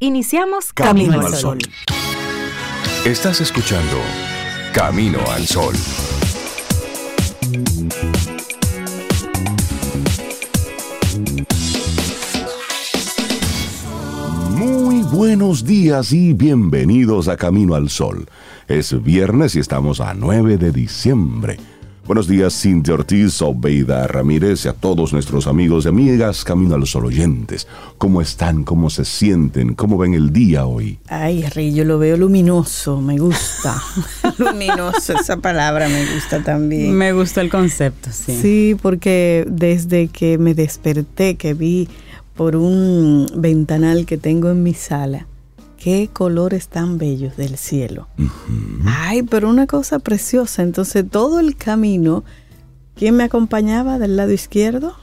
Iniciamos Camino, al Sol. Estás escuchando Camino al Sol. Muy buenos días y bienvenidos a Camino al Sol. Es viernes y estamos a 9 de diciembre. Buenos días, Cintia Ortiz, Obeida Ramírez y a todos nuestros amigos y amigas Camino al Sol oyentes. ¿Cómo están? ¿Cómo se sienten? ¿Cómo ven el día hoy? Ay, Rey, yo lo veo luminoso, me gusta. luminoso, esa palabra me gusta también. Me gustó el concepto, sí. Sí, porque desde que me desperté, que vi por un ventanal que tengo en mi sala, qué colores tan bellos del cielo. Ay, pero una cosa preciosa. Entonces, todo el camino, ¿quién me acompañaba del lado izquierdo?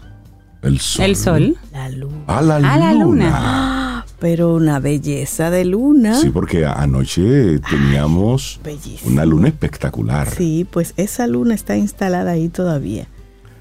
El sol. El sol. La luna. A la A la luna. luna. Ah, pero una belleza de luna. Sí, porque anoche teníamos una luna espectacular. Sí, pues esa luna está instalada ahí todavía.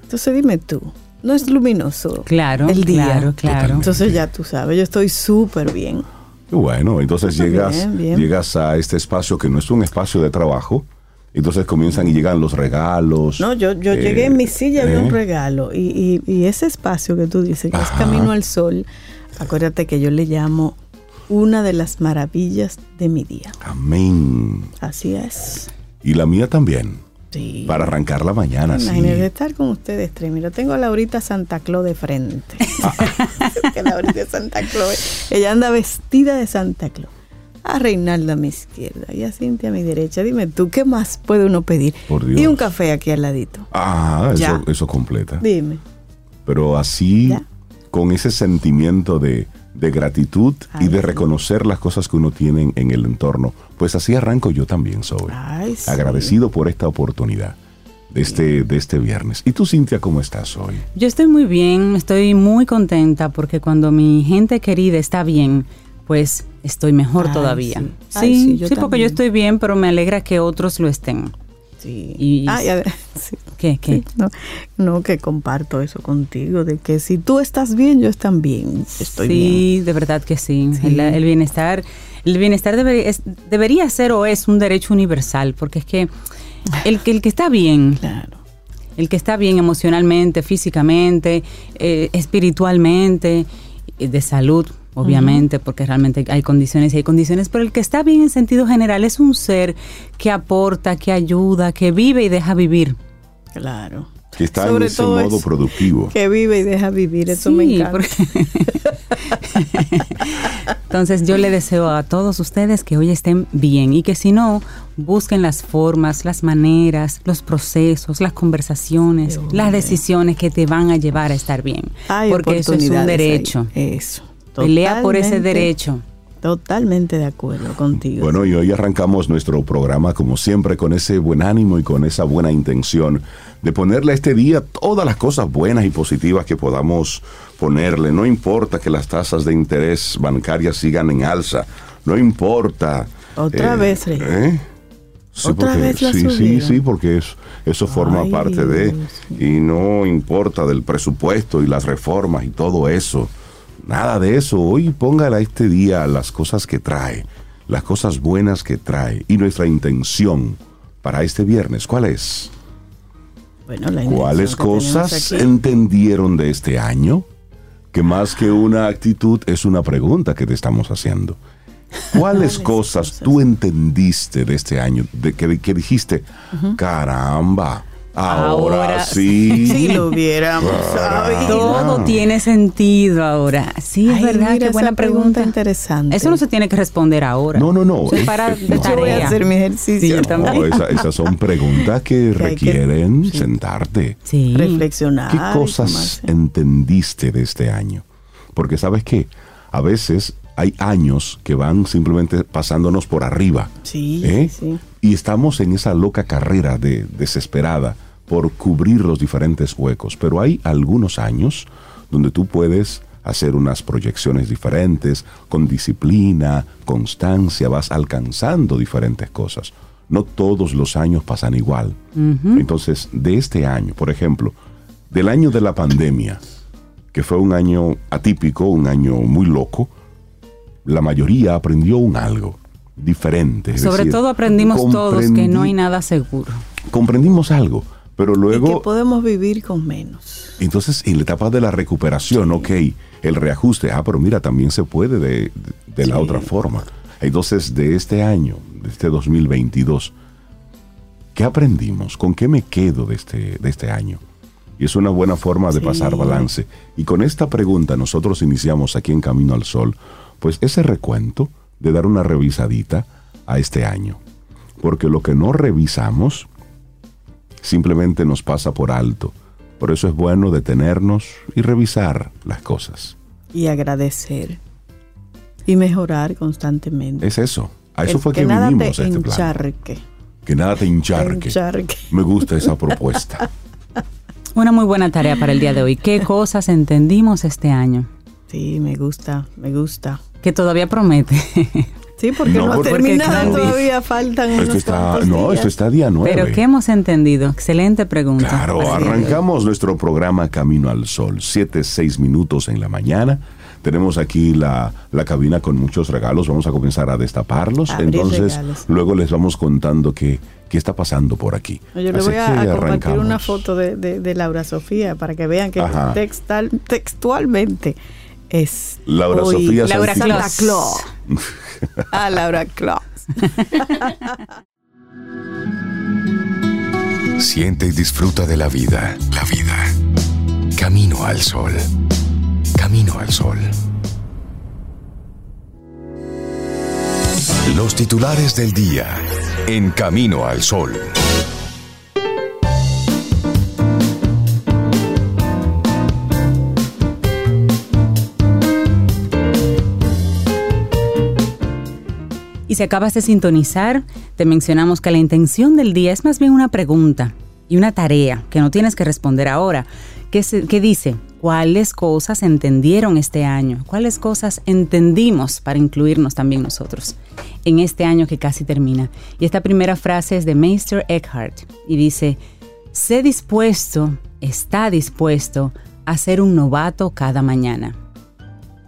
Entonces, dime tú, ¿no es luminoso? Claro, El día. claro, claro. Entonces, ya tú sabes, yo estoy súper bien. Bueno, entonces Bien, llegas, bien. llegas a este espacio que no es un espacio de trabajo. Entonces comienzan y llegan los regalos. No, yo, yo Eh, llegué en mi silla, eh. un regalo. Y, y- y ese espacio que tú dices, que es. Camino al Sol, acuérdate que yo le llamo una de las maravillas de mi día. Amén. Así es. Y la mía también. Sí. Para arrancar la mañana, sí. Imagínate estar con ustedes tres. Mira, tengo a Laurita Santa Claus de frente. que Laurita es Santa Claus. Ella anda vestida de Santa Claus. A Reinaldo a mi izquierda y a Cintia a mi derecha. Dime tú, ¿qué más puede uno pedir? Por Dios. Y un café aquí al ladito. Ah, eso, eso completa. Dime. Pero así, Ya. con ese sentimiento de, de gratitud y de sí. reconocer las cosas que uno tiene en, el entorno, pues así arranco yo también, Sobe. Ay, sí. Agradecido por esta oportunidad de este, de este viernes. ¿Y tú, Cintia, cómo estás hoy? Yo estoy muy bien, estoy muy contenta porque cuando mi gente querida está bien, pues estoy mejor Ay, todavía. sí. Sí, Ay, sí, yo sí, porque yo estoy bien, pero me alegra que otros lo estén. Sí. Y- Ah, y a ver, sí. ¿Qué? ¿Qué? No, no, que comparto eso contigo, de que si tú estás bien, yo también estoy bien. sí, de verdad que sí. Sí. El, el bienestar, el bienestar debería, es- debería ser o es un derecho universal, porque es que el, que el que está bien, Claro. el que está bien emocionalmente, físicamente, eh, espiritualmente, eh, de salud, obviamente, porque realmente hay condiciones y hay condiciones, pero el que está bien en sentido general es un ser que aporta, que ayuda, que vive y deja vivir. Claro. Que está Sobre en ese todo modo eso. productivo. Que vive y deja vivir, eso me encanta. porque- Entonces yo le deseo a todos ustedes que hoy estén bien y que si no, busquen las formas, las maneras, los procesos, las conversaciones, las decisiones que te van a llevar a estar bien. Hay porque eso es un ahí. derecho. Pelea por ese derecho. Totalmente de acuerdo contigo. Bueno, y hoy arrancamos nuestro programa como siempre con ese buen ánimo y con esa buena intención de ponerle a este día todas las cosas buenas y positivas que podamos ponerle. No importa que las tasas de interés bancarias sigan en alza, no importa. Otra vez, Rey. ¿eh? Sí, Otra porque- vez la sí, sí, porque eso, eso forma Ay, parte de, Dios y no importa del presupuesto y las reformas y todo eso. Nada de eso. Hoy póngale a este día las cosas que trae, las cosas buenas que trae y nuestra intención para este viernes. ¿Cuál es? Bueno, la ¿Cuáles cosas entendieron de este año? Que más que una actitud es una pregunta que te estamos haciendo. ¿Cuáles ¿Cuáles cosas, cosas? tú entendiste de este año? De que, que dijiste, caramba, ahora, Ahora sí. Si lo hubiéramos sabido. Todo tiene sentido ahora. Sí, es Ay, verdad, mira qué buena esa pregunta. interesante. Eso no se tiene que responder ahora. No, no, no. Eso es para es- no. Yo voy a hacer mi ejercicio. Sí, No, también. esa- esas son preguntas que Que hay que- requieren sí. sentarte. Sí. Reflexionar. ¿Qué cosas tomarse- entendiste de este año? Porque sabes qué, a veces hay años que van simplemente pasándonos por arriba. Sí, ¿eh? sí. Y estamos en esa loca carrera de desesperada por cubrir los diferentes huecos. Pero hay algunos años donde tú puedes hacer unas proyecciones diferentes, con disciplina, constancia, vas alcanzando diferentes cosas. No todos los años pasan igual. Entonces, de este año, por ejemplo, del año de la pandemia, que fue un año atípico, un año muy loco, la mayoría aprendió un algo diferente. Sobre decir, todo aprendimos todos que no hay nada seguro. Comprendimos algo, pero Y que luego podemos vivir con menos. Entonces, en la etapa de la recuperación, ok, el reajuste, ah, pero mira, también se puede de, de la otra forma. Entonces, de este año, de este 2022, ¿qué aprendimos? ¿Con qué me quedo de este, de este año? Y es una buena forma de Sí. pasar balance. Y con esta pregunta nosotros iniciamos aquí en Camino al Sol, pues ese recuento de dar una revisadita a este año. Porque lo que no revisamos simplemente nos pasa por alto. Por eso es bueno detenernos y revisar las cosas. Y agradecer. Y mejorar constantemente. Es eso. A eso El- fue que, nada vinimos te a este plan. encharque. Que nada te encharque. Encharque. Me gusta esa propuesta. Una muy buena tarea para el día de hoy. ¿Qué cosas entendimos este año? Sí, me gusta, me gusta. Que todavía promete. Sí, porque No, no, ha terminado Porque- todavía, faltan unos Esto está, cuantos no, días. esto está día nueve. Pero ¿qué hemos entendido? Excelente pregunta. Claro, Así es. arrancamos nuestro programa Camino al Sol, 7, 6 minutos en la mañana. Tenemos aquí la, la cabina con muchos regalos, vamos a comenzar a destaparlos. Abrir Entonces, regalos. luego les vamos contando qué, qué está pasando por aquí. Yo le voy a, a compartir arrancamos. una foto de, de- de Laura Sofía para que vean que Ajá. textal, textualmente es Laura hoy Sofía Laura Santa Claus. Ah, Laura Claus. Siente y disfruta de la vida. La vida. Camino al sol. Camino al sol. Los titulares del día. En Camino al sol. Y si acabas de sintonizar, te mencionamos que la intención del día es más bien una pregunta y una tarea que no tienes que responder ahora, que, se- que dice, ¿cuáles cosas entendieron este año? ¿Cuáles cosas entendimos para incluirnos también nosotros en este año que casi termina? Y esta primera frase es de Meister Eckhart y dice, sé dispuesto, está dispuesto a ser un novato cada mañana.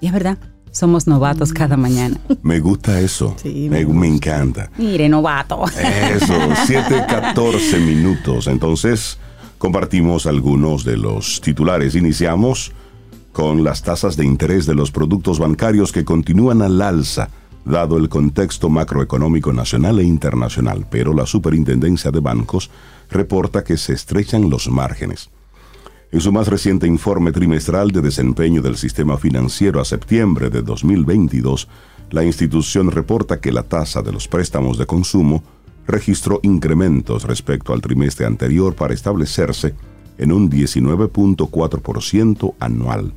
Y es verdad, somos novatos cada mañana. Me gusta eso. Sí, me, me me encanta. Mire, novato. Eso, 7, 14 minutos. Entonces, compartimos algunos de los titulares. Iniciamos con las tasas de interés de los productos bancarios que continúan al alza, dado el contexto macroeconómico nacional e internacional, pero la Superintendencia de Bancos reporta que se estrechan los márgenes. En su más reciente informe trimestral de desempeño del sistema financiero a septiembre de 2022, la institución reporta que la tasa de los préstamos de consumo registró incrementos respecto al trimestre anterior para establecerse en un 19.4% anual.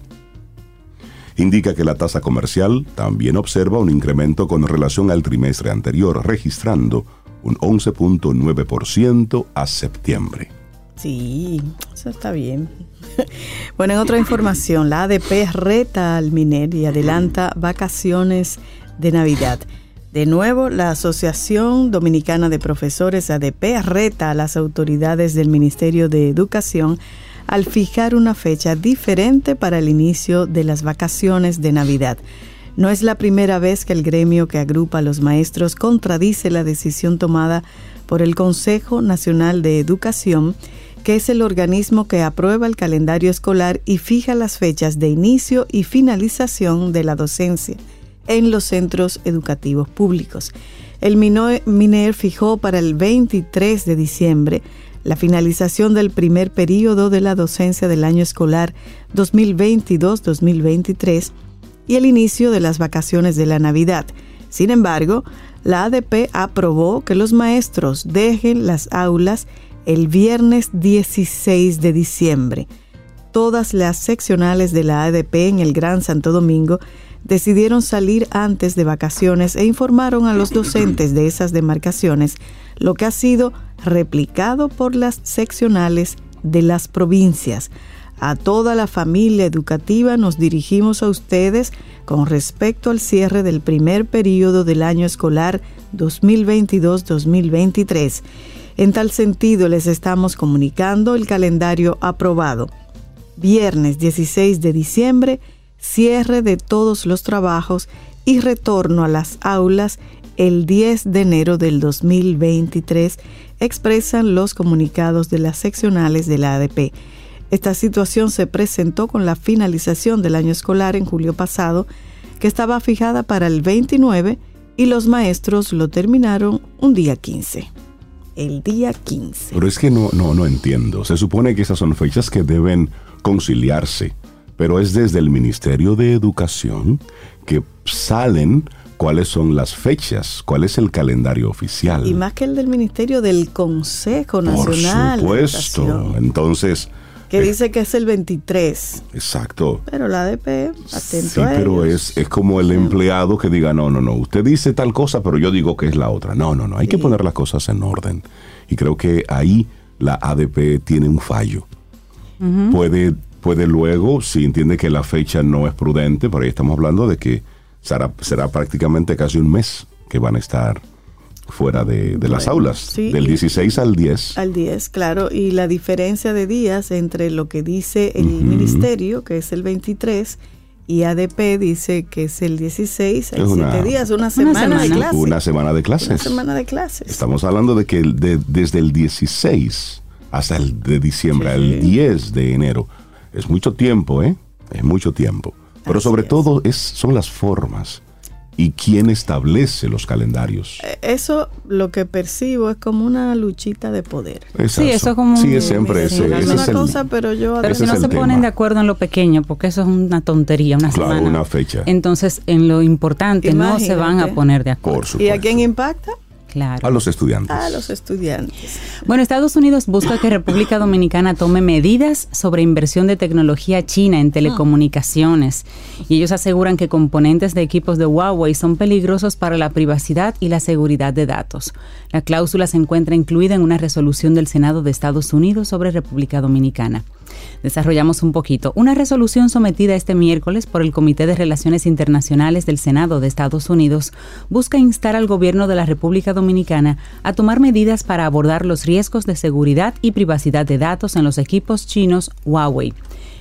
Indica que la tasa comercial también observa un incremento con relación al trimestre anterior, registrando un 11.9% a septiembre. Sí, eso está bien. Bueno, en otra información, la ADP reta al MINER y adelanta vacaciones de Navidad. De nuevo, la Asociación Dominicana de Profesores ADP reta a las autoridades del Ministerio de Educación al fijar una fecha diferente para el inicio de las vacaciones de Navidad. No es la primera vez que el gremio que agrupa a los maestros contradice la decisión tomada por el Consejo Nacional de Educación, que es el organismo que aprueba el calendario escolar y fija las fechas de inicio y finalización de la docencia en los centros educativos públicos. El MINER fijó para el 23 de diciembre la finalización del primer periodo de la docencia del año escolar 2022-2023 y el inicio de las vacaciones de la Navidad. Sin embargo, la ADP aprobó que los maestros dejen las aulas el viernes 16 de diciembre. Todas las seccionales de la ADP en el Gran Santo Domingo decidieron salir antes de vacaciones e informaron a los docentes de esas demarcaciones, lo que ha sido replicado por las seccionales de las provincias. A toda la familia educativa nos dirigimos a ustedes con respecto al cierre del primer periodo del año escolar 2022-2023. En tal sentido, les estamos comunicando el calendario aprobado. Viernes 16 de diciembre, cierre de todos los trabajos y retorno a las aulas el 10 de enero del 2023, expresan los comunicados de las seccionales de la ADP. Esta situación se presentó con la finalización del año escolar en julio pasado, que estaba fijada para el 29 y los maestros lo terminaron un día 15. El día 15. Pero es que no, no, no entiendo. Se supone que esas son fechas que deben conciliarse, pero es desde el Ministerio de Educación que salen cuáles son las fechas, cuál es el calendario oficial. Y más que el del Ministerio del Consejo Nacional. Por supuesto. Entonces. Que eh, dice que es el 23. Exacto. Pero la ADP, atento sí, pero es, es como el empleado que diga, no, no, no, usted dice tal cosa, pero yo digo que es la otra. No, no, no, hay que poner las cosas en orden. Y creo que ahí la ADP tiene un fallo. puede, puede luego, si entiende que la fecha no es prudente, pero ahí estamos hablando de que será, será prácticamente casi un mes que van a estar fuera de, las aulas, del 16 al 10. Al 10, claro, y la diferencia de días entre lo que dice el ministerio, que es el 23, y ADP dice que es el 16, hay siete días, una semana, de clases. Una semana de clases. Una semana de clases. Estamos hablando de que desde el 16 hasta el de diciembre, el 10 de enero, es mucho tiempo, ¿eh? Es mucho tiempo. Pero sobre todo es, son las formas y quién establece los calendarios. Eh, eso lo que percibo es como una luchita de poder. sí, eso es como sí, es siempre ese, una cosa, pero yo pero si no se ponen de acuerdo en lo pequeño, porque eso es una tontería, una claro, una fecha. Entonces, en lo importante no se van a poner de acuerdo. ¿Y a quién impacta? A los estudiantes. A los estudiantes. Bueno, Estados Unidos busca que República Dominicana tome medidas sobre inversión de tecnología china en telecomunicaciones. Y ellos aseguran que componentes de equipos de Huawei son peligrosos para la privacidad y la seguridad de datos. La cláusula se encuentra incluida en una resolución del Senado de Estados Unidos sobre República Dominicana desarrollamos un poquito. Una resolución sometida este miércoles por el Comité de Relaciones Internacionales del Senado de Estados Unidos busca instar al gobierno de la República Dominicana a tomar medidas para abordar los riesgos de seguridad y privacidad de datos en los equipos chinos Huawei.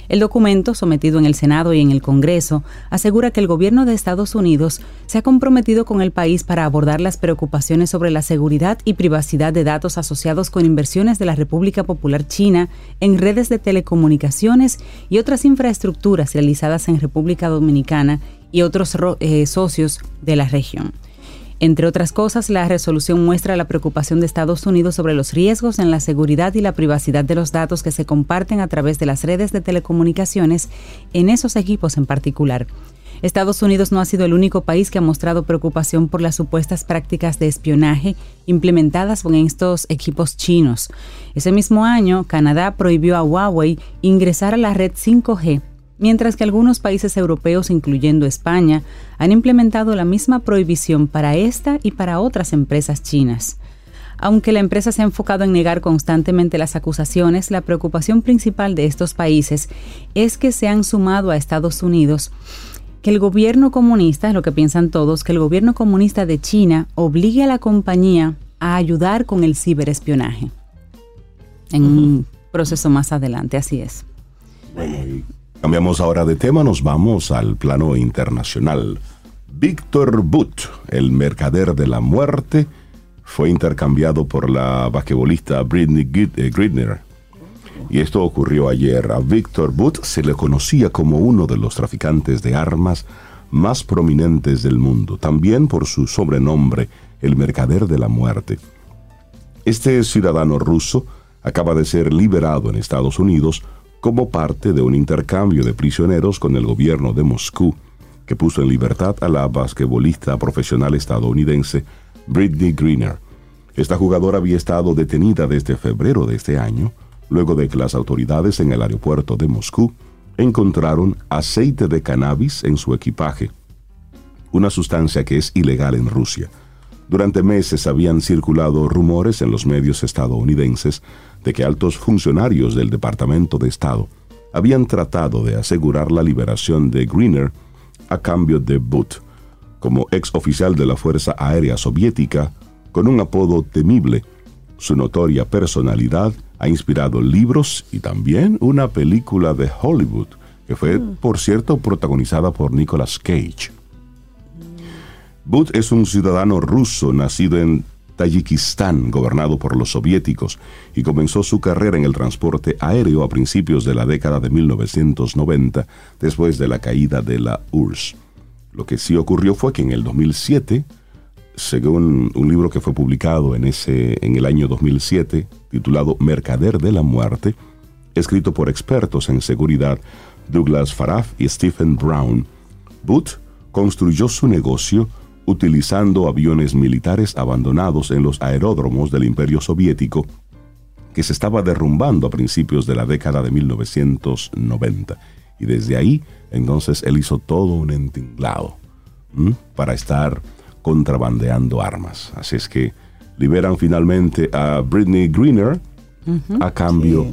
El documento, sometido en el Senado y en el Congreso, asegura que el gobierno de Estados Unidos se ha comprometido con el país para abordar las preocupaciones sobre la seguridad y privacidad de datos asociados con inversiones de la República Popular China en redes de telecomunicaciones y otras infraestructuras realizadas en República Dominicana y otros eh, socios de la región. Entre otras cosas, la resolución muestra la preocupación de Estados Unidos sobre los riesgos en la seguridad y la privacidad de los datos que se comparten a través de las redes de telecomunicaciones en esos equipos en particular. Estados Unidos no ha sido el único país que ha mostrado preocupación por las supuestas prácticas de espionaje implementadas en estos equipos chinos. Ese mismo año, Canadá prohibió a Huawei ingresar a la red 5G mientras que algunos países europeos, incluyendo España, han implementado la misma prohibición para esta y para otras empresas chinas. Aunque la empresa se ha enfocado en negar constantemente las acusaciones, la preocupación principal de estos países es que se han sumado a Estados Unidos que el gobierno comunista, lo que piensan todos, que el gobierno comunista de China obligue a la compañía a ayudar con el ciberespionaje. En un proceso más adelante, así es. Cambiamos ahora de tema, nos vamos al plano internacional. Víctor Butt, el mercader de la muerte, fue intercambiado por la basquetbolista Britney eh, Gridner. Y esto ocurrió ayer. A Víctor Butt se le conocía como uno de los traficantes de armas más prominentes del mundo, también por su sobrenombre, el mercader de la muerte. Este ciudadano ruso acaba de ser liberado en Estados Unidos como parte de un intercambio de prisioneros con el gobierno de Moscú, que puso en libertad a la basquetbolista profesional estadounidense Britney Greener. Esta jugadora había estado detenida desde febrero de este año, luego de que las autoridades en el aeropuerto de Moscú encontraron aceite de cannabis en su equipaje, una sustancia que es ilegal en Rusia. Durante meses habían circulado rumores en los medios estadounidenses de que altos funcionarios del Departamento de Estado habían tratado de asegurar la liberación de Greener a cambio de Butt, como ex oficial de la Fuerza Aérea Soviética, con un apodo temible. Su notoria personalidad ha inspirado libros y también una película de Hollywood, que fue, mm. por cierto, protagonizada por Nicolas Cage. But es un ciudadano ruso nacido en Tayikistán, gobernado por los soviéticos, y comenzó su carrera en el transporte aéreo a principios de la década de 1990, después de la caída de la URSS. Lo que sí ocurrió fue que en el 2007, según un libro que fue publicado en, ese, en el año 2007, titulado Mercader de la Muerte, escrito por expertos en seguridad Douglas Faraf y Stephen Brown, Booth construyó su negocio utilizando aviones militares abandonados en los aeródromos del Imperio Soviético que se estaba derrumbando a principios de la década de 1990. Y desde ahí, entonces, él hizo todo un entinglado para estar contrabandeando armas. Así es que liberan finalmente a Britney Greener a cambio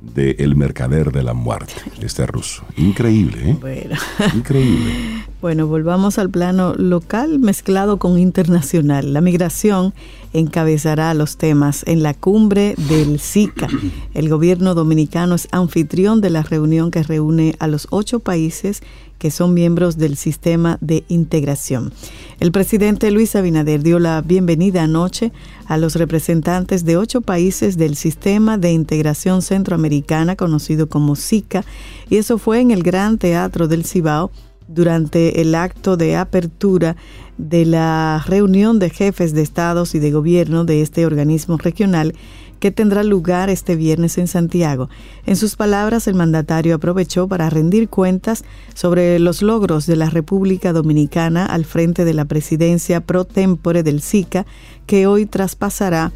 de El Mercader de la Muerte, este ruso. Increíble, ¿eh? Bueno. Increíble. Bueno, volvamos al plano local mezclado con internacional. La migración encabezará los temas en la cumbre del SICA. El gobierno dominicano es anfitrión de la reunión que reúne a los ocho países que son miembros del sistema de integración. El presidente Luis Abinader dio la bienvenida anoche a los representantes de ocho países del sistema de integración centroamericana conocido como SICA y eso fue en el Gran Teatro del Cibao durante el acto de apertura de la reunión de jefes de estados y de gobierno de este organismo regional que tendrá lugar este viernes en Santiago. En sus palabras, el mandatario aprovechó para rendir cuentas sobre los logros de la República Dominicana al frente de la presidencia pro tempore del SICA, que hoy traspasará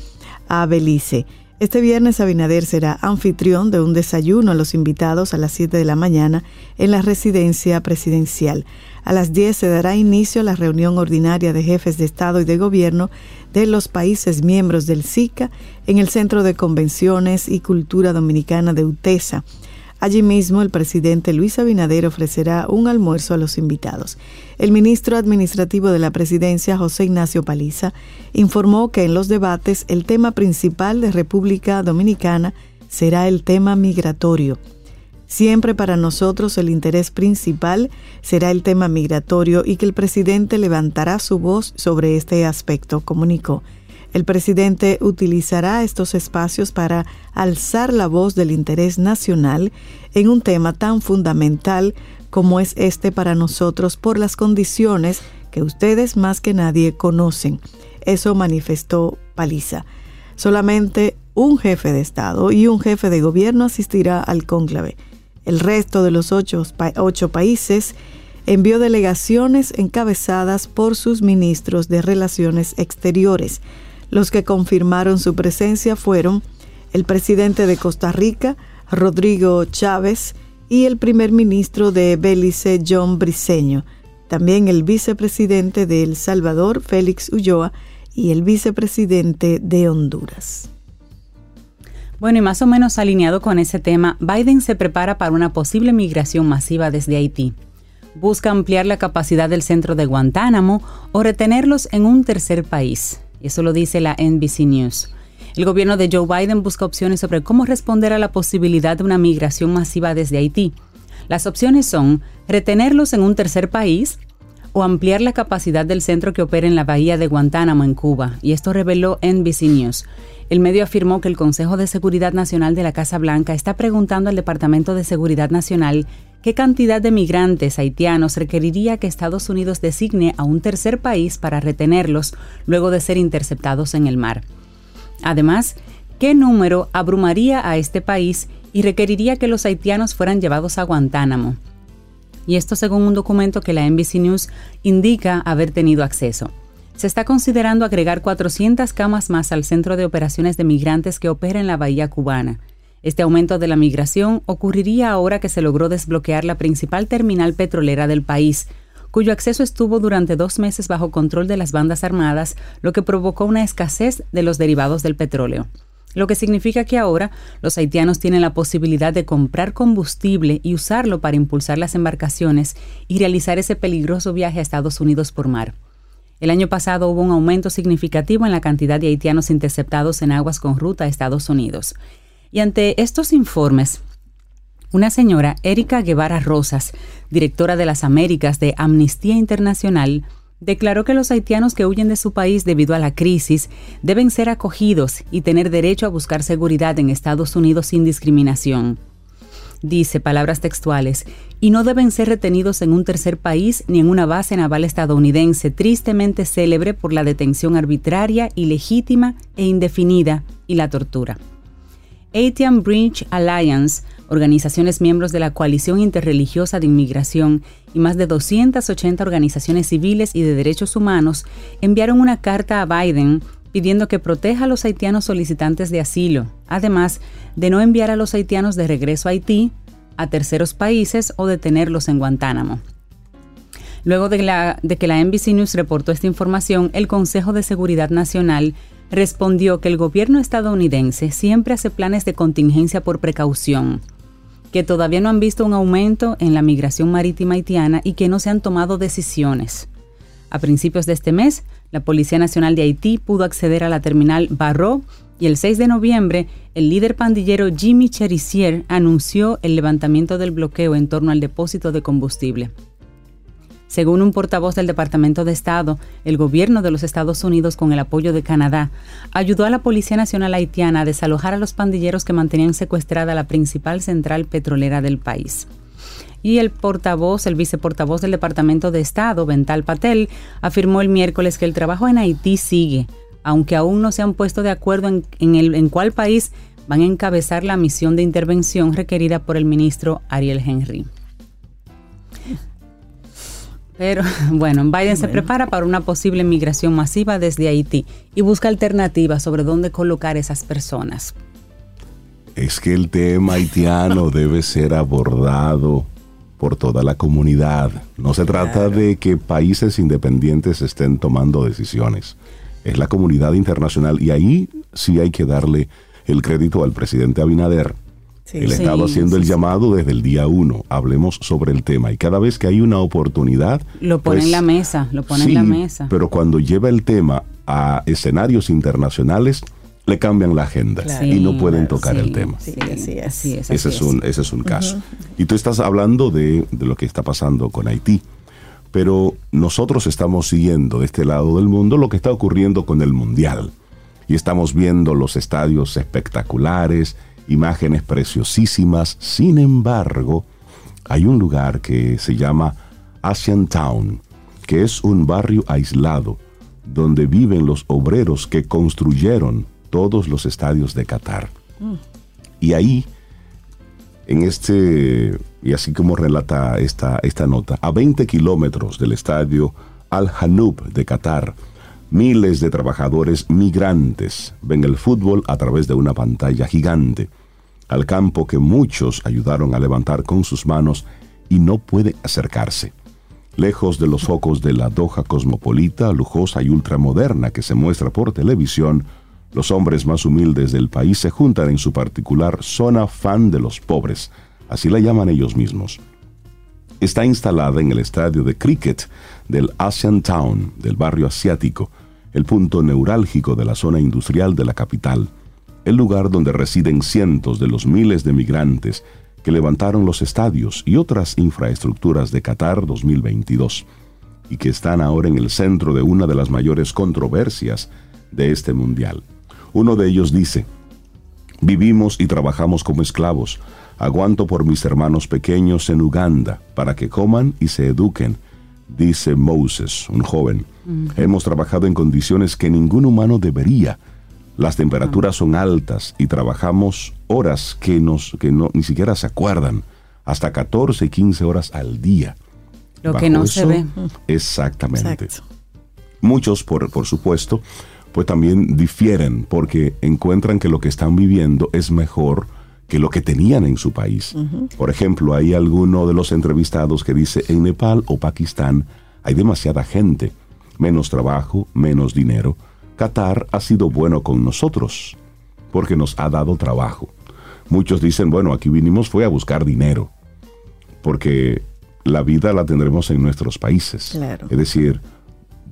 a Belice. Este viernes Abinader será anfitrión de un desayuno a los invitados a las 7 de la mañana en la residencia presidencial. A las 10 se dará inicio a la reunión ordinaria de jefes de Estado y de Gobierno de los países miembros del SICA en el Centro de Convenciones y Cultura Dominicana de UTESA. Allí mismo el presidente Luis Abinader ofrecerá un almuerzo a los invitados. El ministro administrativo de la presidencia, José Ignacio Paliza, informó que en los debates el tema principal de República Dominicana será el tema migratorio. Siempre para nosotros el interés principal será el tema migratorio y que el presidente levantará su voz sobre este aspecto, comunicó. El presidente utilizará estos espacios para alzar la voz del interés nacional en un tema tan fundamental como es este para nosotros por las condiciones que ustedes más que nadie conocen. Eso manifestó Paliza. Solamente un jefe de Estado y un jefe de gobierno asistirá al cónclave. El resto de los ocho, ocho países envió delegaciones encabezadas por sus ministros de Relaciones Exteriores. Los que confirmaron su presencia fueron el presidente de Costa Rica, Rodrigo Chávez, y el primer ministro de Belice, John Briceño, también el vicepresidente de El Salvador, Félix Ulloa, y el vicepresidente de Honduras. Bueno, y más o menos alineado con ese tema, Biden se prepara para una posible migración masiva desde Haití. Busca ampliar la capacidad del centro de Guantánamo o retenerlos en un tercer país. Eso lo dice la NBC News. El gobierno de Joe Biden busca opciones sobre cómo responder a la posibilidad de una migración masiva desde Haití. Las opciones son retenerlos en un tercer país o ampliar la capacidad del centro que opera en la bahía de Guantánamo, en Cuba, y esto reveló NBC News. El medio afirmó que el Consejo de Seguridad Nacional de la Casa Blanca está preguntando al Departamento de Seguridad Nacional qué cantidad de migrantes haitianos requeriría que Estados Unidos designe a un tercer país para retenerlos luego de ser interceptados en el mar. Además, ¿qué número abrumaría a este país y requeriría que los haitianos fueran llevados a Guantánamo? Y esto según un documento que la NBC News indica haber tenido acceso. Se está considerando agregar 400 camas más al Centro de Operaciones de Migrantes que opera en la Bahía Cubana. Este aumento de la migración ocurriría ahora que se logró desbloquear la principal terminal petrolera del país, cuyo acceso estuvo durante dos meses bajo control de las bandas armadas, lo que provocó una escasez de los derivados del petróleo. Lo que significa que ahora los haitianos tienen la posibilidad de comprar combustible y usarlo para impulsar las embarcaciones y realizar ese peligroso viaje a Estados Unidos por mar. El año pasado hubo un aumento significativo en la cantidad de haitianos interceptados en aguas con ruta a Estados Unidos. Y ante estos informes, una señora, Erika Guevara Rosas, directora de las Américas de Amnistía Internacional, declaró que los haitianos que huyen de su país debido a la crisis deben ser acogidos y tener derecho a buscar seguridad en Estados Unidos sin discriminación. Dice, palabras textuales, y no deben ser retenidos en un tercer país ni en una base naval estadounidense tristemente célebre por la detención arbitraria, ilegítima e indefinida y la tortura. Haitian Bridge Alliance, organizaciones miembros de la Coalición Interreligiosa de Inmigración y más de 280 organizaciones civiles y de derechos humanos enviaron una carta a Biden pidiendo que proteja a los haitianos solicitantes de asilo, además de no enviar a los haitianos de regreso a Haití, a terceros países o detenerlos en Guantánamo. Luego de, de que la NBC News reportó esta información, el Consejo de Seguridad Nacional respondió que el gobierno estadounidense siempre hace planes de contingencia por precaución, que todavía no han visto un aumento en la migración marítima haitiana y que no se han tomado decisiones. A principios de este mes, la Policía Nacional de Haití pudo acceder a la terminal Barro y el 6 de noviembre, el líder pandillero Jimmy Cherisier anunció el levantamiento del bloqueo en torno al depósito de combustible. Según un portavoz del Departamento de Estado, el gobierno de los Estados Unidos, con el apoyo de Canadá, ayudó a la Policía Nacional Haitiana a desalojar a los pandilleros que mantenían secuestrada la principal central petrolera del país. Y el portavoz, el viceportavoz del Departamento de Estado, Bental Patel, afirmó el miércoles que el trabajo en Haití sigue, aunque aún no se han puesto de acuerdo en, en cuál país van a encabezar la misión de intervención requerida por el ministro Ariel Henry. Pero bueno, Biden se prepara para una posible migración masiva desde Haití y busca alternativas sobre dónde colocar esas personas. Es que el tema haitiano debe ser abordado por toda la comunidad. No se trata de que países independientes estén tomando decisiones. Es la comunidad internacional y ahí sí hay que darle el crédito al presidente Abinader él estaba haciendo el llamado desde el día uno. Hablemos sobre el tema. Y cada vez que hay una oportunidad. Lo pone en pues, la mesa, lo pone en la mesa. Pero cuando lleva el tema a escenarios internacionales, le cambian la agenda y no pueden tocar el tema. Sí, así es. ese, es un, ese es un caso. Y tú estás hablando de, de lo que está pasando con Haití. Pero nosotros estamos siguiendo de este lado del mundo lo que está ocurriendo con el Mundial. Y estamos viendo los estadios espectaculares, imágenes preciosísimas. Sin embargo, hay un lugar que se llama Asian Town, que es un barrio aislado donde viven los obreros que construyeron todos los estadios de Qatar. Mm. Y ahí, en este, y así como relata esta, esta nota, a 20 kilómetros del estadio Al Hanoub de Qatar, miles de trabajadores migrantes ven el fútbol a través de una pantalla gigante al campo que muchos ayudaron a levantar con sus manos y no puede acercarse. Lejos de los focos de la Doha cosmopolita, lujosa y ultramoderna que se muestra por televisión, los hombres más humildes del país se juntan en su particular zona fan de los pobres, así la llaman ellos mismos. Está instalada en el estadio de cricket del Asian Town, del barrio asiático, el punto neurálgico de la zona industrial de la capital el lugar donde residen cientos de los miles de migrantes que levantaron los estadios y otras infraestructuras de Qatar 2022 y que están ahora en el centro de una de las mayores controversias de este mundial. Uno de ellos dice, vivimos y trabajamos como esclavos, aguanto por mis hermanos pequeños en Uganda para que coman y se eduquen, dice Moses, un joven. Hemos trabajado en condiciones que ningún humano debería, las temperaturas son altas y trabajamos horas que, nos, que no, ni siquiera se acuerdan, hasta 14 y 15 horas al día. Lo que no se ve. Exactamente. Muchos, por, por supuesto, pues también difieren porque encuentran que lo que están viviendo es mejor que lo que tenían en su país. Por ejemplo, hay alguno de los entrevistados que dice, en Nepal o Pakistán hay demasiada gente, menos trabajo, menos dinero, Qatar ha sido bueno con nosotros porque nos ha dado trabajo. Muchos dicen, bueno, aquí vinimos fue a buscar dinero, porque la vida la tendremos en nuestros países. Es decir,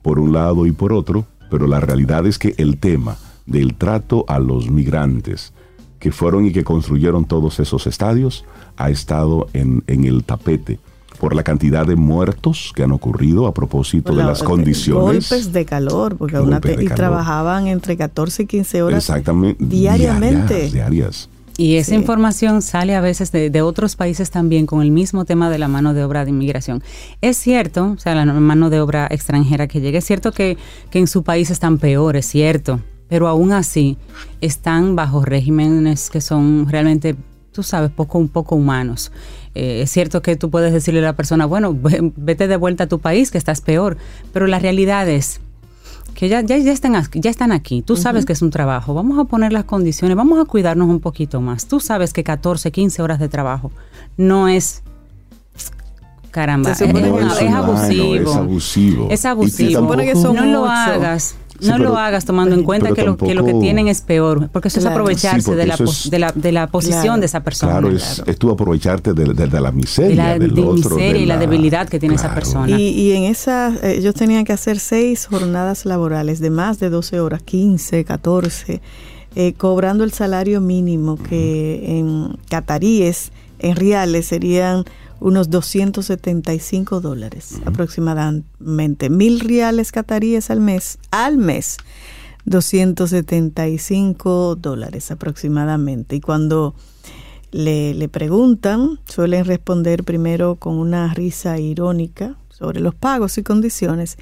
por un lado y por otro, pero la realidad es que el tema del trato a los migrantes que fueron y que construyeron todos esos estadios ha estado en, en el tapete por la cantidad de muertos que han ocurrido a propósito de La- las condiciones. Golpes de calor, porque una te- de y calor. trabajaban entre 14 y 15 horas. Exactamente. diariamente. Diarias, diarias. Y esa Sí. información sale a veces de, de otros países también con el mismo tema de la mano de obra de inmigración. Es cierto, o sea, la mano de obra extranjera que llega, es cierto que, que en su país están peor, es cierto, pero aún así están bajo regímenes que son realmente, tú sabes, poco, un poco humanos. Eh, es cierto que tú puedes decirle a la persona, bueno, ve- vete de vuelta a tu país, que estás peor, pero la realidad es que ya, ya, ya, están, aquí- ya están aquí. Tú sabes que es un trabajo. Vamos a poner las condiciones, vamos a cuidarnos un poquito más. Tú sabes que 14, 15 horas de trabajo no es... Caramba, es, no, abusivo. es abusivo. Es Y abusivo. Se supone que son no lo hagas. Sí, no pero- lo hagas tomando en cuenta que lo, que lo que tienen es peor, porque eso Claro. es aprovecharse Sí, de, la, eso pos- es- de, la, de la posición Claro. de esa persona. Claro, es, es tú aprovecharte de, de- de la miseria, De la del de otro. miseria de y la debilidad que tiene esa persona. Y, y en esa, eh, ellos tenían que hacer seis jornadas laborales de más de 12 horas, 15, 14, eh, cobrando el salario mínimo que en cataríes, en reales, serían unos 275 dólares aproximadamente. Mil reales cataríes al mes, al mes, 275 dólares aproximadamente. Y cuando le, le preguntan, suelen responder primero con una risa irónica sobre los pagos y condiciones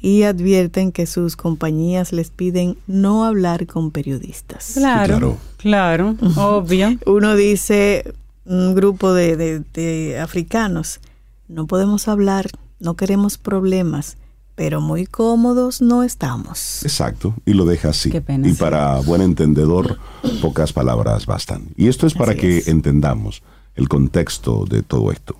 y advierten que sus compañías les piden no hablar con periodistas. Claro, claro, obvio. Uno dice, un grupo de, de- de africanos, no podemos hablar, no queremos problemas, pero muy cómodos no estamos. Exacto, y lo deja así. Qué pena, y sí. para buen entendedor, pocas palabras bastan. Y esto es para Así que es. entendamos el contexto de todo esto.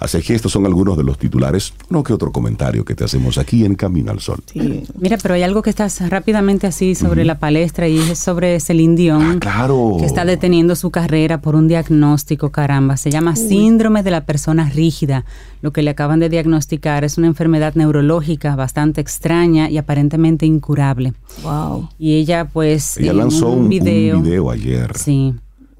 Así que estos son algunos de los titulares, no que otro comentario que te hacemos aquí en Camino al Sol. Sí. Mira, pero hay algo que está rápidamente así sobre la palestra y es sobre Celine Dion. Ah, claro. Que está deteniendo su carrera por un diagnóstico, caramba. Se llama síndrome de la persona rígida. Lo que le acaban de diagnosticar es una enfermedad neurológica bastante extraña y aparentemente incurable. Wow. Y ella, pues, Ella lanzó un, un video. video ayer. Sí,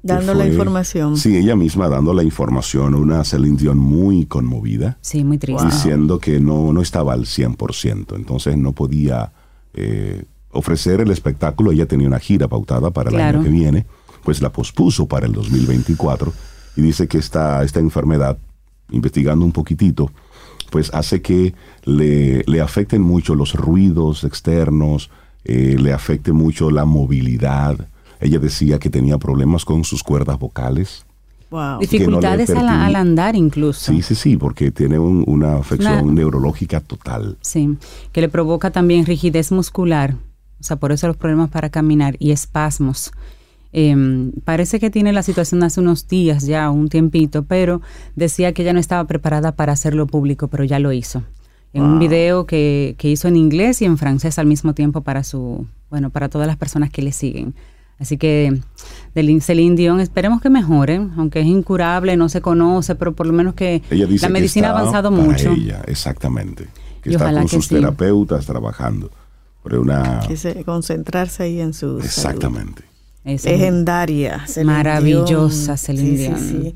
Dando la información. Sí, ella misma dando la información, una Celine Dion muy conmovida, sí, muy triste. diciendo que no, no estaba al 100%, entonces no podía eh, ofrecer el espectáculo. Ella tenía una gira pautada para el Claro. año que viene, pues la pospuso para el 2024 y dice que esta, esta enfermedad, investigando un poquitito, pues hace que le, le afecten mucho los ruidos externos, eh, le afecte mucho la movilidad. Ella decía que tenía problemas con sus cuerdas vocales. Wow. Dificultades al, permití- al andar incluso. Sí, sí, sí, porque tiene un- una afección Una- neurológica total. Sí, que le provoca también rigidez muscular, o sea, por eso los problemas para caminar y espasmos. Em, parece que tiene la situación hace unos días ya, un tiempito, pero decía que ella no estaba preparada para hacerlo público, pero ya lo hizo. En un video que, que hizo en inglés y en francés al mismo tiempo para su, bueno, para todas las personas que le siguen. Así que del Celine Dion esperemos que mejore, aunque es incurable, no se conoce, pero por lo menos que Ella dice la medicina que ha avanzado para mucho. Ella, exactamente. Que Y está ojalá con que sus sí. terapeutas trabajando. Pero una. Que se- concentrarse ahí en su salud. Exactamente. Ese- legendaria. Celine Maravillosa Dion. Celine Sí, sí, Dion. sí.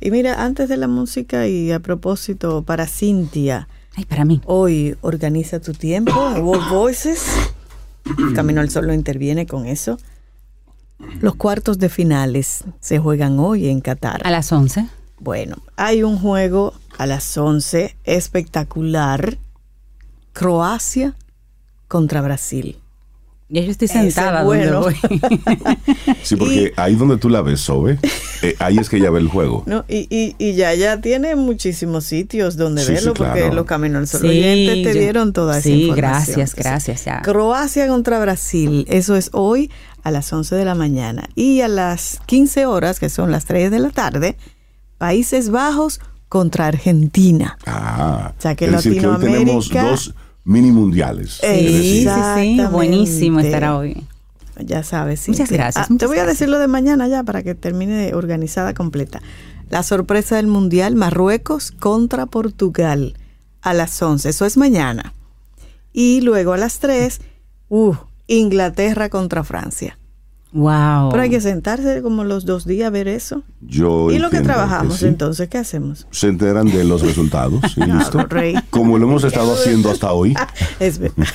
Y mira, antes de la música y a propósito, para Cintia, Ay, para mí. hoy organiza tu tiempo, World Voices. Camino al Sol no interviene con eso. Los cuartos de finales se juegan hoy en Qatar. A las 11. Bueno, hay un juego a las 11 espectacular. Croacia contra Brasil. Ya yo estoy sentada bueno. donde voy. Sí, porque ahí donde tú la ves, Sobe, eh, ahí es que ella ve el juego. No, y, y, y ya ya tiene muchísimos sitios donde Sí, verlo sí, porque claro. los caminos al sol Sí, oyentes te yo- dieron toda esa sí, información. gracias, gracias, ya. Croacia contra Brasil, eso es hoy a las 11 de la mañana. Y a las 15 horas, que son las 3 de la tarde, Países Bajos contra Argentina. Ah, O sea, que es decir, que hoy tenemos dos mini mundiales. Sí, sí. Buenísimo estará hoy. Ya sabes, sí. Muchas gracias, te muchas voy a decir lo de mañana ya para que termine organizada completa. La sorpresa del Mundial, Marruecos contra Portugal a las 11. Eso es mañana. Y luego a las 3, uh, Inglaterra contra Francia. Wow. Pero hay que sentarse como los dos días a ver eso. Yo ¿Y lo que trabajamos sí. entonces? ¿Qué hacemos? Se enteran de los resultados y listo. Rey. Como lo hemos estado haciendo hasta hoy. Es verdad.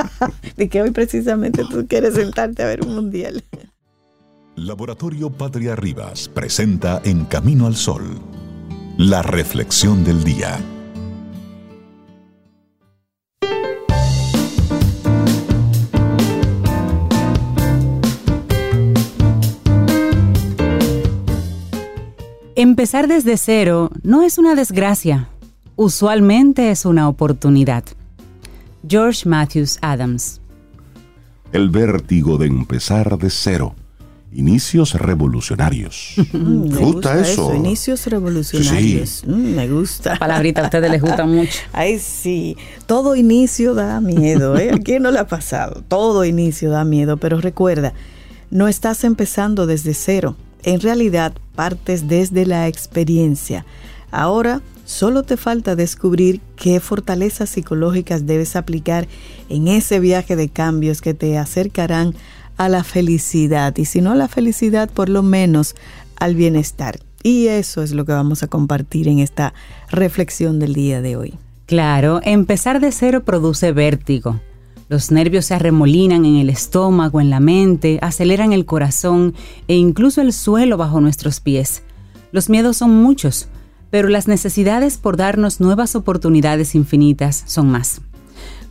De que hoy precisamente tú quieres sentarte a ver un mundial. Laboratorio Patria Rivas presenta En Camino al Sol, la reflexión del día. Empezar desde cero no es una desgracia, usualmente es una oportunidad. George Matthews Adams. El vértigo de empezar de cero. Inicios revolucionarios. Mm, ¿Te gusta eso? Inicios revolucionarios. Mm, me gusta. Palabrita a ustedes les gusta mucho. Ay, sí. Todo inicio da miedo. ¿eh? ¿A quién no le ha pasado? Todo inicio da miedo. Pero recuerda, no estás empezando desde cero. En realidad, partes desde la experiencia. Ahora, solo te falta descubrir qué fortalezas psicológicas debes aplicar en ese viaje de cambios que te acercarán a la felicidad. Y si no a la felicidad, por lo menos al bienestar. Y eso es lo que vamos a compartir en esta reflexión del día de hoy. Claro, empezar de cero produce vértigo. Los nervios se arremolinan en el estómago, en la mente, aceleran el corazón e incluso el suelo bajo nuestros pies. Los miedos son muchos, pero las necesidades por darnos nuevas oportunidades infinitas son más.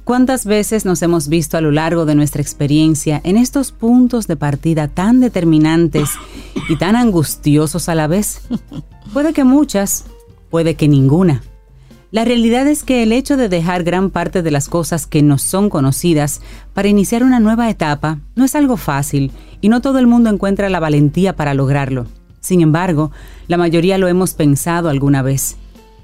¿Cuántas veces nos hemos visto a lo largo de nuestra experiencia en estos puntos de partida tan determinantes y tan angustiosos a la vez? Puede que muchas, puede que ninguna. La realidad es que el hecho de dejar gran parte de las cosas que nos son conocidas para iniciar una nueva etapa no es algo fácil y no todo el mundo encuentra la valentía para lograrlo. Sin embargo, la mayoría lo hemos pensado alguna vez.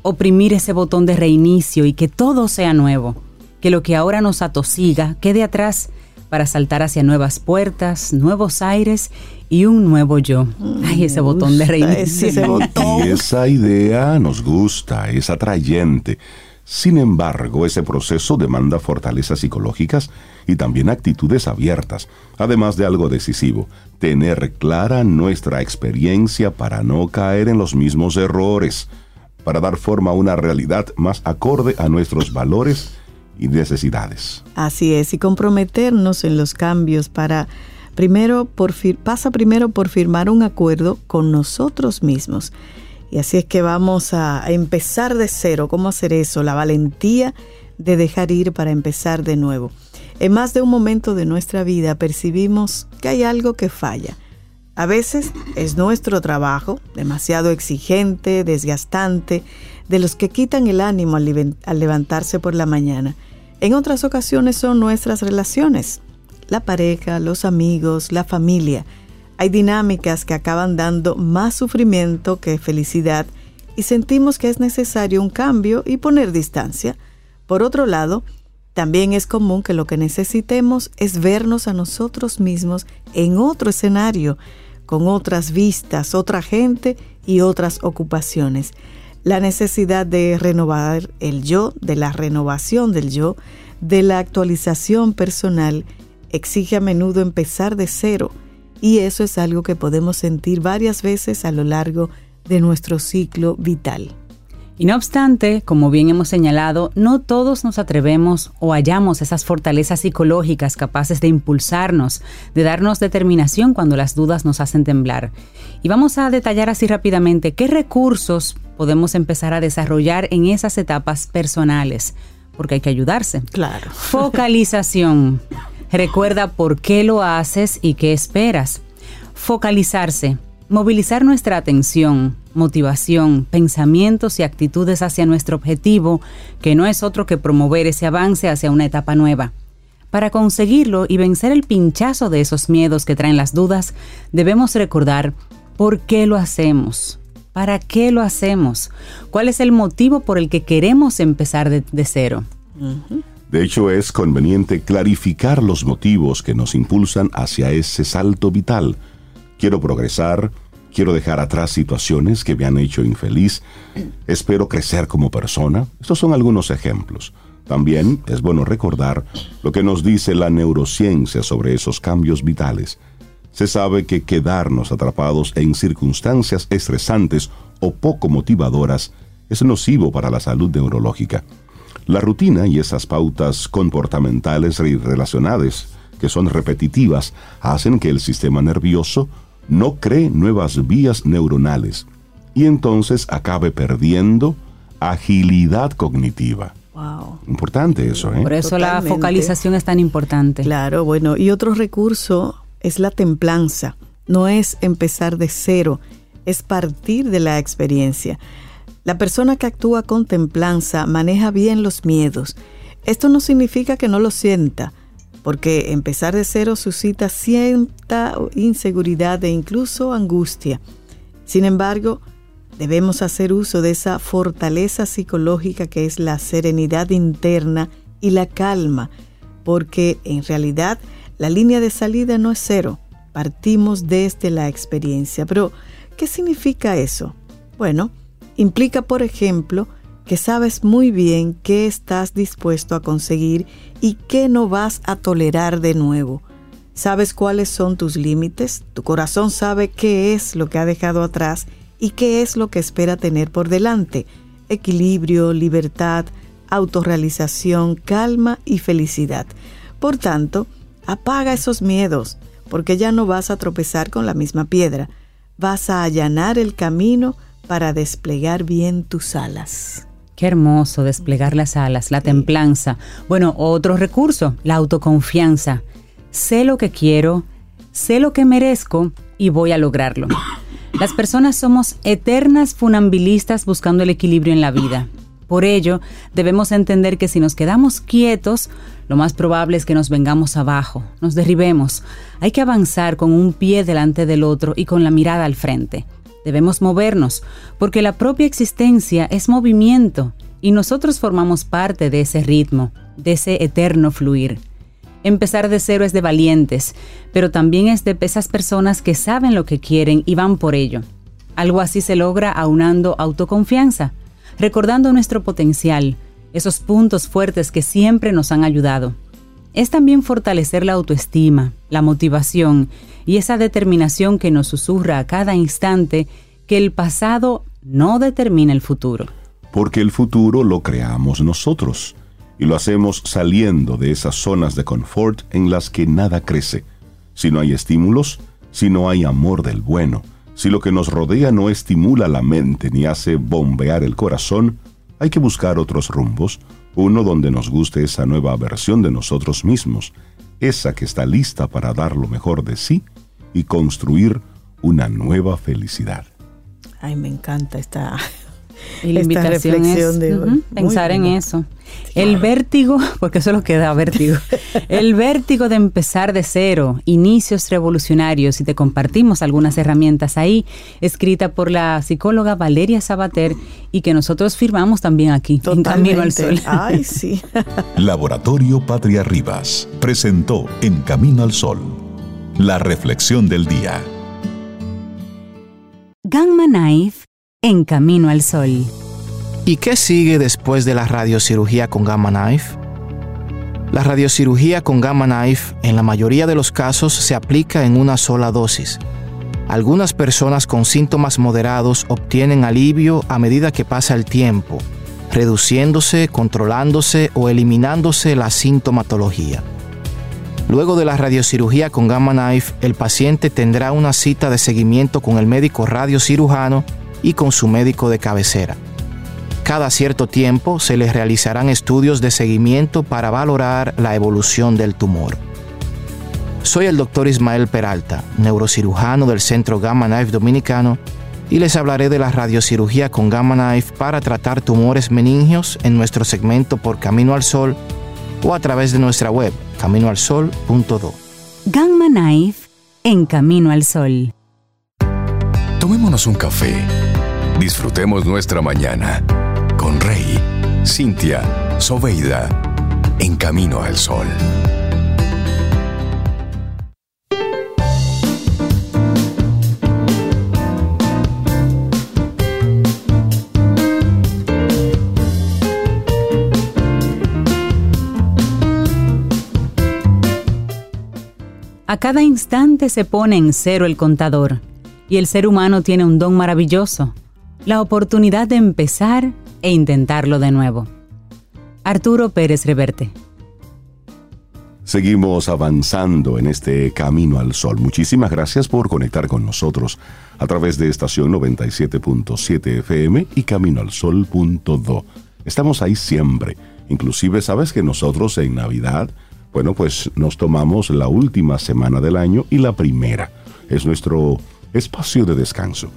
Oprimir ese botón de reinicio y que todo sea nuevo, que lo que ahora nos atosiga quede atrás para saltar hacia nuevas puertas, nuevos aires y un nuevo yo. Ay, ese botón de reinicio. ese- ese botón. Y esa idea nos gusta, es atrayente. Sin embargo, ese proceso demanda fortalezas psicológicas y también actitudes abiertas, además de algo decisivo, tener clara nuestra experiencia para no caer en los mismos errores, para dar forma a una realidad más acorde a nuestros valores y necesidades. Así es, y comprometernos en los cambios para primero pasa primero por firmar un acuerdo con nosotros mismos. Y así es que vamos a, empezar de cero. ¿Cómo hacer eso? La valentía de dejar ir para empezar de nuevo. En más de un momento de nuestra vida percibimos que hay algo que falla. A veces es nuestro trabajo, demasiado exigente, desgastante, de los que quitan el ánimo al levantarse por la mañana. En otras ocasiones son nuestras relaciones, la pareja, los amigos, la familia. Hay dinámicas que acaban dando más sufrimiento que felicidad y sentimos que es necesario un cambio y poner distancia. Por otro lado, también es común que lo que necesitemos es vernos a nosotros mismos en otro escenario, con otras vistas, otra gente y otras ocupaciones. La necesidad de renovar el yo, de la renovación del yo, de la actualización personal, exige a menudo empezar de cero y eso es algo que podemos sentir varias veces a lo largo de nuestro ciclo vital. Y no obstante, como bien hemos señalado, no todos nos atrevemos o hallamos esas fortalezas psicológicas capaces de impulsarnos, de darnos determinación cuando las dudas nos hacen temblar. Y vamos a detallar así rápidamente qué recursos podemos empezar a desarrollar en esas etapas personales, porque hay que ayudarse. Claro. Focalización. Recuerda por qué lo haces y qué esperas. Focalizarse. Movilizar nuestra atención, motivación, pensamientos y actitudes hacia nuestro objetivo, que no es otro que promover ese avance hacia una etapa nueva. Para conseguirlo y vencer el pinchazo de esos miedos que traen las dudas, debemos recordar por qué lo hacemos, para qué lo hacemos, cuál es el motivo por el que queremos empezar de, cero. De hecho, es conveniente clarificar los motivos que nos impulsan hacia ese salto vital. Quiero progresar, quiero dejar atrás situaciones que me han hecho infeliz, espero crecer como persona. Estos son algunos ejemplos. También es bueno recordar lo que nos dice la neurociencia sobre esos cambios vitales. Se sabe que quedarnos atrapados en circunstancias estresantes o poco motivadoras es nocivo para la salud neurológica. La rutina y esas pautas comportamentales y relacionadas que son repetitivas hacen que el sistema nervioso no cree nuevas vías neuronales y entonces acabe perdiendo agilidad cognitiva. Wow. Importante eso, ¿eh? Por eso la focalización es tan importante. Claro, bueno, y otro recurso es la templanza. No es empezar de cero, es partir de la experiencia. La persona que actúa con templanza maneja bien los miedos. Esto no significa que no lo sienta, porque empezar de cero suscita cierta inseguridad e incluso angustia. Sin embargo, debemos hacer uso de esa fortaleza psicológica que es la serenidad interna y la calma, porque en realidad la línea de salida no es cero, partimos desde la experiencia. Pero, ¿qué significa eso? Bueno, implica, por ejemplo, que sabes muy bien qué estás dispuesto a conseguir y qué no vas a tolerar de nuevo. Sabes cuáles son tus límites, tu corazón sabe qué es lo que ha dejado atrás y qué es lo que espera tener por delante. Equilibrio, libertad, autorrealización, calma y felicidad. Por tanto, apaga esos miedos, porque ya no vas a tropezar con la misma piedra. Vas a allanar el camino para desplegar bien tus alas. Qué hermoso desplegar las alas, la templanza. Bueno, otro recurso, la autoconfianza. Sé lo que quiero, sé lo que merezco y voy a lograrlo. Las personas somos eternas funambilistas buscando el equilibrio en la vida. Por ello, debemos entender que si nos quedamos quietos, lo más probable es que nos vengamos abajo, nos derribemos. Hay que avanzar con un pie delante del otro y con la mirada al frente. Debemos movernos, porque la propia existencia es movimiento y nosotros formamos parte de ese ritmo, de ese eterno fluir. Empezar de cero es de valientes, pero también es de esas personas que saben lo que quieren y van por ello. Algo así se logra aunando autoconfianza, recordando nuestro potencial, esos puntos fuertes que siempre nos han ayudado. Es también fortalecer la autoestima, la motivación y esa determinación que nos susurra a cada instante que el pasado no determina el futuro. Porque el futuro lo creamos nosotros y lo hacemos saliendo de esas zonas de confort en las que nada crece. Si no hay estímulos, si no hay amor del bueno, si lo que nos rodea no estimula la mente ni hace bombear el corazón, hay que buscar otros rumbos, uno donde nos guste esa nueva versión de nosotros mismos, esa que está lista para dar lo mejor de sí y construir una nueva felicidad. Ay, me encanta esta, Y la esta invitación reflexión es de hoy. pensar en eso. El vértigo, porque eso es lo que da vértigo. El vértigo de empezar de cero, inicios revolucionarios, y te compartimos algunas herramientas ahí, escrita por la psicóloga Valeria Sabater y que nosotros firmamos también aquí, en Camino al Sol. Ay, sí. Laboratorio Patria Rivas presentó En Camino al Sol, la reflexión del día. Gamma Knife en Camino al Sol. ¿Y qué sigue después de la radiocirugía con Gamma Knife? La radiocirugía con Gamma Knife en la mayoría de los casos se aplica en una sola dosis. Algunas personas con síntomas moderados obtienen alivio a medida que pasa el tiempo, reduciéndose, controlándose o eliminándose la sintomatología. Luego de la radiocirugía con Gamma Knife, el paciente tendrá una cita de seguimiento con el médico radiocirujano y con su médico de cabecera. Cada cierto tiempo se les realizarán estudios de seguimiento para valorar la evolución del tumor. Soy el doctor Ismael Peralta, neurocirujano del Centro Gamma Knife Dominicano, y les hablaré de la radiocirugía con Gamma Knife para tratar tumores meningios en nuestro segmento por Camino al Sol o a través de nuestra web caminoalsol.do. Gamma Knife en Camino al Sol. Tomémonos un café. Disfrutemos nuestra mañana con Rey, Cintia, Soveida, en camino al sol. A cada instante se pone en cero el contador y el ser humano tiene un don maravilloso, la oportunidad de empezar e intentarlo de nuevo. Arturo Pérez Reverte. Seguimos avanzando en este camino al sol. Muchísimas gracias por conectar con nosotros a través de estación 97.7 FM y caminoalsol.do. Estamos ahí siempre. Inclusive sabes que nosotros en Navidad, bueno, pues nos tomamos la última semana del año y la primera. Es nuestro espacio de descanso.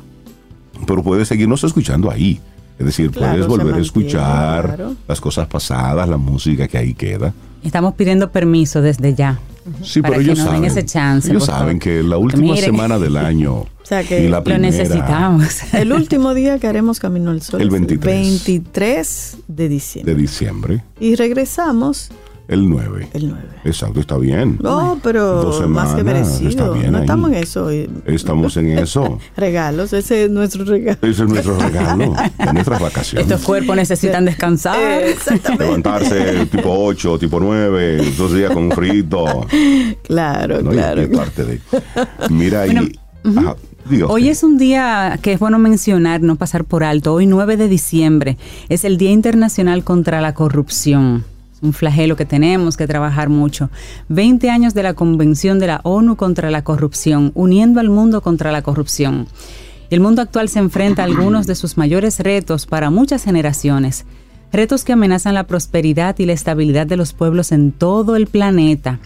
Pero puedes seguirnos escuchando ahí. Es decir, Claro, puedes volver a escuchar claro. las cosas pasadas, la música que ahí queda. Estamos pidiendo permiso desde ya. Sí, Para pero que ellos nos den saben. ese chance, ellos saben que la última Miren. semana del año O sea que y la Lo primera, necesitamos. El último día que haremos Camino al Sol El es 23. 23 de diciembre. de diciembre, Y regresamos el 9. el 9. Exacto, está bien. No, pero Dos más que semanas, merecido. está bien no ahí. estamos en eso. Estamos en eso. Regalos, ese es nuestro regalo. Ese es nuestro regalo de nuestras vacaciones. Estos cuerpos necesitan descansar. Eh, Exactamente. Levantarse tipo 8, tipo 9, dos días con frito. Claro, ¿no? Claro. es parte de. Mira, Bueno, y. ajá, diga Hoy es un día que es bueno mencionar, no pasar por alto. Hoy 9 de diciembre es el Día Internacional contra la Corrupción. Un flagelo que tenemos que trabajar mucho. 20 años de la Convención de la ONU contra la Corrupción, uniendo al mundo contra la corrupción. El mundo actual se enfrenta a algunos de sus mayores retos para muchas generaciones. Retos que amenazan la prosperidad y la estabilidad de los pueblos en todo el planeta.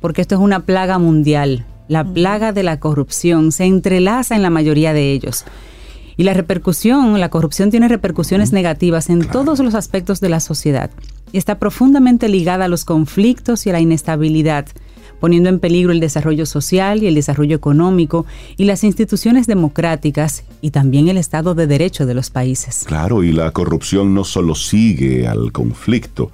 Porque esto es una plaga mundial. La plaga de la corrupción se entrelaza en la mayoría de ellos. Y la repercusión, la corrupción tiene repercusiones negativas en todos los aspectos de la sociedad y está profundamente ligada a los conflictos y a la inestabilidad, poniendo en peligro el desarrollo social y el desarrollo económico y las instituciones democráticas y también el Estado de Derecho de los países. Claro, y la corrupción no solo sigue al conflicto,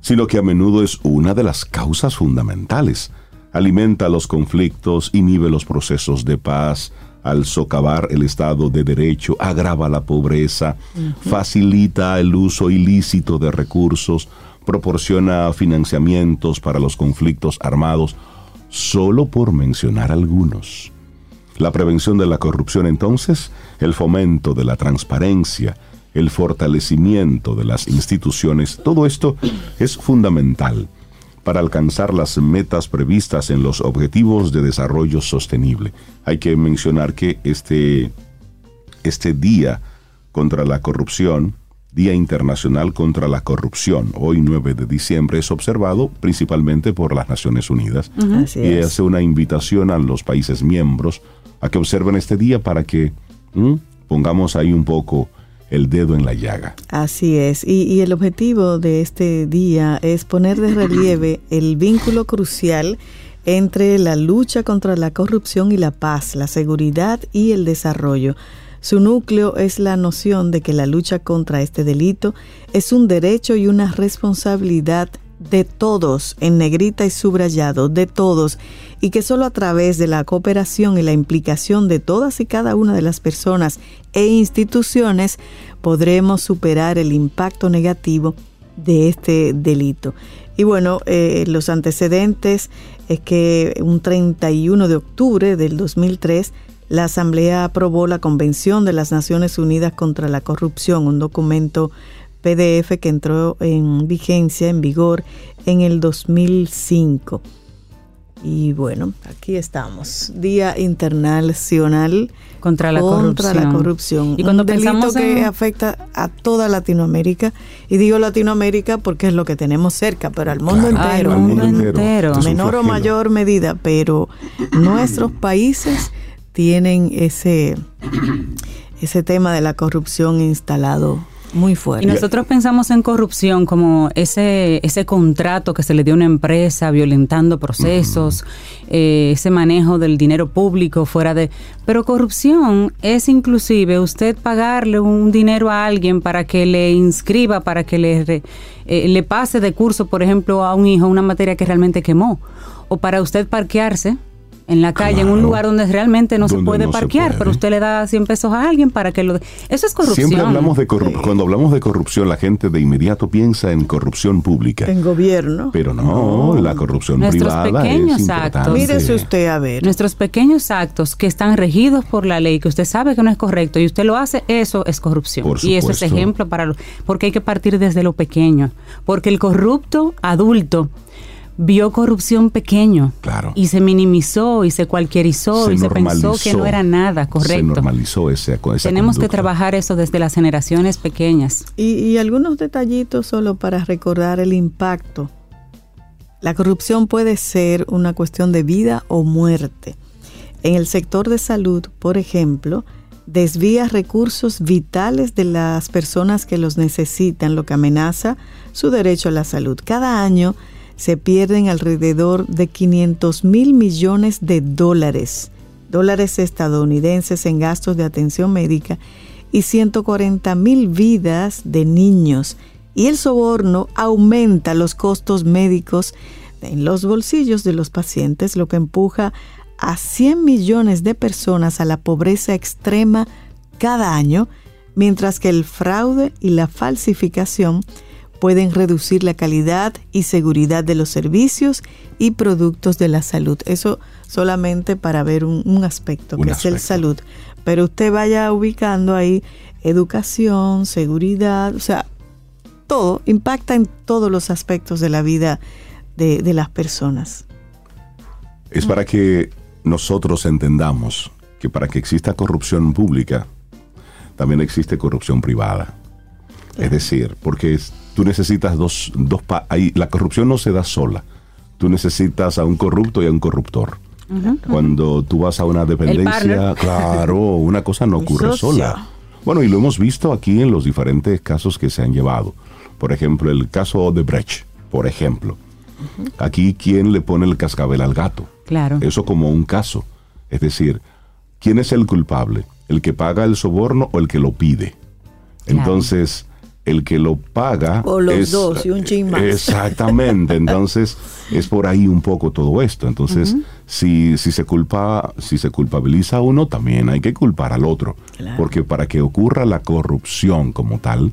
sino que a menudo es una de las causas fundamentales. Alimenta los conflictos, inhibe los procesos de paz, al socavar el Estado de Derecho, agrava la pobreza, facilita el uso ilícito de recursos, proporciona financiamientos para los conflictos armados, solo por mencionar algunos. La prevención de la corrupción entonces, el fomento de la transparencia, el fortalecimiento de las instituciones, todo esto es fundamental para alcanzar las metas previstas en los Objetivos de Desarrollo Sostenible. Hay que mencionar que este, este día contra la corrupción, Día Internacional contra la Corrupción, hoy 9 de diciembre, es observado principalmente por las Naciones Unidas y es. hace una invitación a los países miembros a que observen este día para que pongamos ahí un poco el dedo en la llaga. Así es. Y, y el objetivo de este día es poner de relieve el vínculo crucial entre la lucha contra la corrupción y la paz, la seguridad y el desarrollo. Su núcleo es la noción de que la lucha contra este delito es un derecho y una responsabilidad de todos, en negrita y subrayado, de todos, y que solo a través de la cooperación y la implicación de todas y cada una de las personas e instituciones podremos superar el impacto negativo de este delito. Y bueno, eh, los antecedentes es que un 31 de octubre del 2003 la Asamblea aprobó la Convención de las Naciones Unidas contra la Corrupción, un documento PDF que entró en vigencia, en vigor, en el 2005. Y bueno, aquí estamos, Día Internacional Contra la contra corrupción. la corrupción. Y cuando un delito pensamos que afecta a toda Latinoamérica, y digo Latinoamérica porque es lo que tenemos cerca, pero al mundo Claro, entero, al mundo entero. Menor o mayor medida, pero nuestros países tienen ese, ese tema de la corrupción instalado muy fuerte. Y nosotros pensamos en corrupción como ese, ese contrato que se le dio a una empresa violentando procesos, eh, ese manejo del dinero público fuera de... Pero corrupción es inclusive usted pagarle un dinero a alguien para que le inscriba, para que le, re- eh, le pase de curso, por ejemplo, a un hijo una materia que realmente quemó. O para usted parquearse en la calle, en un lugar donde realmente no se puede no se parquear, puede. pero usted le da 100 pesos a alguien para que lo... Eso es corrupción. Siempre hablamos de corrupción. Cuando hablamos de corrupción, la gente de inmediato piensa en corrupción pública. En gobierno. Pero no, la corrupción Nuestros privada pequeños es actos. importante. Mírese usted a ver. Nuestros pequeños actos que están regidos por la ley, que usted sabe que no es correcto y usted lo hace, eso es corrupción. Por y eso es ejemplo para lo, porque hay que partir desde lo pequeño, porque el corrupto adulto vio corrupción pequeño Claro. y se minimizó y se cualquierizó y se pensó que no era nada Se correcto. normalizó ese, esa Tenemos que trabajar eso desde las generaciones pequeñas. Y, y algunos detallitos solo para recordar el impacto. La corrupción puede ser una cuestión de vida o muerte. En el sector de salud, por ejemplo, desvía recursos vitales de las personas que los necesitan, lo que amenaza su derecho a la salud. Cada año se pierden alrededor de 500 mil millones de dólares, dólares estadounidenses en gastos de atención médica y 140 mil vidas de niños. Y el soborno aumenta los costos médicos en los bolsillos de los pacientes, lo que empuja a 100 millones de personas a la pobreza extrema cada año, mientras que el fraude y la falsificación pueden reducir la calidad y seguridad de los servicios y productos de la salud. Eso solamente para ver un, un aspecto, Un que es el salud. Pero usted vaya ubicando ahí educación, seguridad, o sea, todo, impacta en todos los aspectos de la vida de, de las personas. Es para que nosotros entendamos que para que exista corrupción pública, también existe corrupción privada. Es decir, porque es- tú necesitas dos, dos pa- ahí, la corrupción no se da sola. Tú necesitas a un corrupto y a un corruptor. Cuando tú vas a una dependencia, claro, una cosa no ocurre sola. Bueno, y lo hemos visto aquí en los diferentes casos que se han llevado. Por ejemplo, el caso de Brecht, por ejemplo. Aquí, ¿quién le pone el cascabel al gato? Claro. Eso como un caso. Es decir, ¿quién es el culpable? ¿El que paga el soborno o el que lo pide? Claro. Entonces, el que lo paga... O los es- dos y un chin más. Exactamente. Entonces, es por ahí un poco todo esto. Entonces, si, si, se culpa, si se culpabiliza a uno, también hay que culpar al otro. Claro. Porque para que ocurra la corrupción como tal,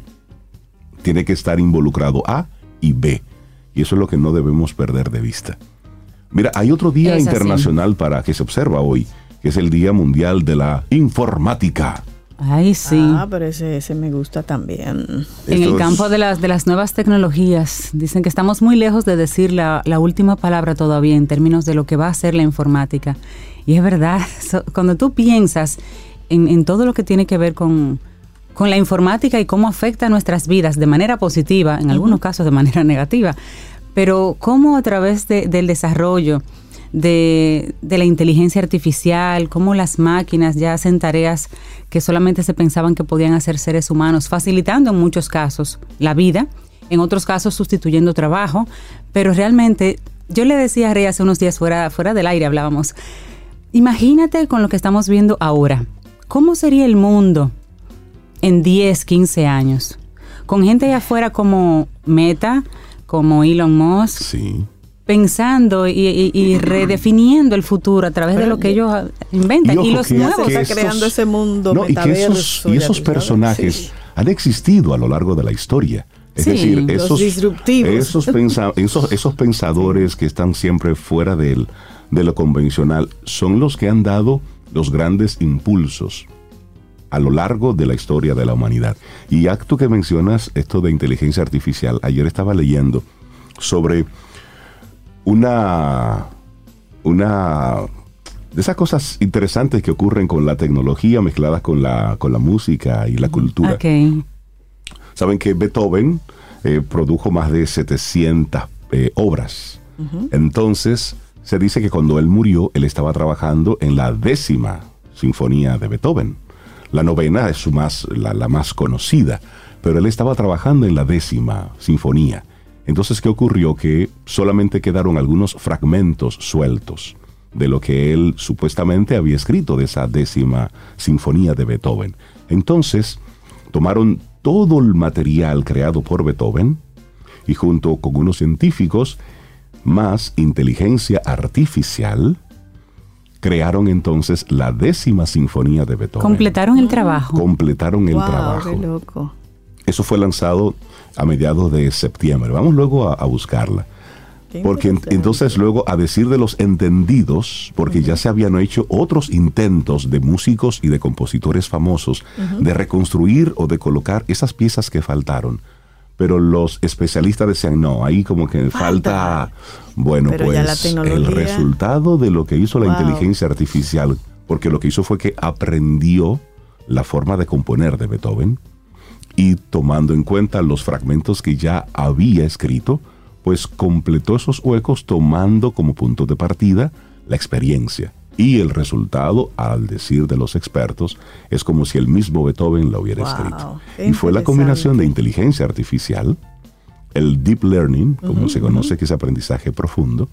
tiene que estar involucrado A y B. Y eso es lo que no debemos perder de vista. Mira, hay otro día Es así. internacional para que se observa hoy, que es el Día Mundial de la Informática. Ay, sí. Ah, pero ese, ese me gusta también. En el campo de las, de las nuevas tecnologías, dicen que estamos muy lejos de decir la, la última palabra todavía en términos de lo que va a ser la informática. Y es verdad, so- cuando tú piensas en, en todo lo que tiene que ver con, con la informática y cómo afecta a nuestras vidas de manera positiva, en algunos casos de manera negativa, pero cómo a través de- del desarrollo de, de la inteligencia artificial, cómo las máquinas ya hacen tareas que solamente se pensaban que podían hacer seres humanos, facilitando en muchos casos la vida, en otros casos sustituyendo trabajo, pero realmente yo le decía a Rey hace unos días fuera, fuera del aire hablábamos, imagínate con lo que estamos viendo ahora, ¿cómo sería el mundo en 10, 15 años? Con gente allá afuera como Meta, como Elon Musk, Sí. Pensando y, y- y redefiniendo el futuro a través de lo que ellos inventan. Y, ojo los que- nuevos. que está creando ese mundo No, y que metaverso, esos, y esos personajes sí. han existido a lo largo de la historia. Es Sí, decir, los esos, disruptivos. Esos, pensa- esos, esos pensadores que están siempre fuera del- de lo convencional son los que han dado los grandes impulsos a lo largo de la historia de la humanidad. Y tú que mencionas esto de inteligencia artificial, ayer estaba leyendo sobre una, una de esas cosas interesantes que ocurren con la tecnología mezcladas con la, con la música y la cultura. Ok. Saben que Beethoven eh, produjo más de 700 eh, obras. Entonces, se dice que cuando él murió, él estaba trabajando en la décima sinfonía de Beethoven. La novena es su más, la, la más conocida, pero él estaba trabajando en la décima sinfonía. Entonces, ¿qué ocurrió? Que solamente quedaron algunos fragmentos sueltos de lo que él supuestamente había escrito de esa décima sinfonía de Beethoven. Entonces, tomaron todo el material creado por Beethoven y junto con unos científicos más inteligencia artificial, crearon entonces la décima sinfonía de Beethoven. Completaron el trabajo. Completaron el Wow, trabajo. qué loco. Eso fue lanzado a mediados de septiembre. Vamos luego a, a buscarla. Qué Porque entonces luego, a decir de los entendidos, porque ya se habían hecho otros intentos de músicos y de compositores famosos de reconstruir o de colocar esas piezas que faltaron. Pero los especialistas decían, no, ahí como que falta, Falta. bueno, Pero pues el resultado de lo que hizo la inteligencia artificial, porque lo que hizo fue que aprendió la forma de componer de Beethoven, y tomando en cuenta los fragmentos que ya había escrito, pues completó esos huecos tomando como punto de partida la experiencia. Y el resultado, al decir de los expertos, es como si el mismo Beethoven lo hubiera Wow, escrito. Y fue la combinación de inteligencia artificial, el deep learning, como se conoce que es aprendizaje profundo,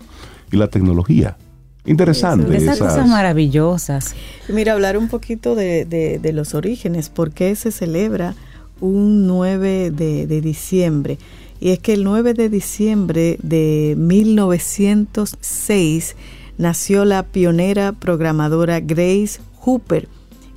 y la tecnología. Interesante. Esas esas- cosas maravillosas. Mira, hablar un poquito de, de- de los orígenes, por qué se celebra un 9 de, diciembre. Y es que el 9 de diciembre de 1906 nació la pionera programadora Grace Hooper.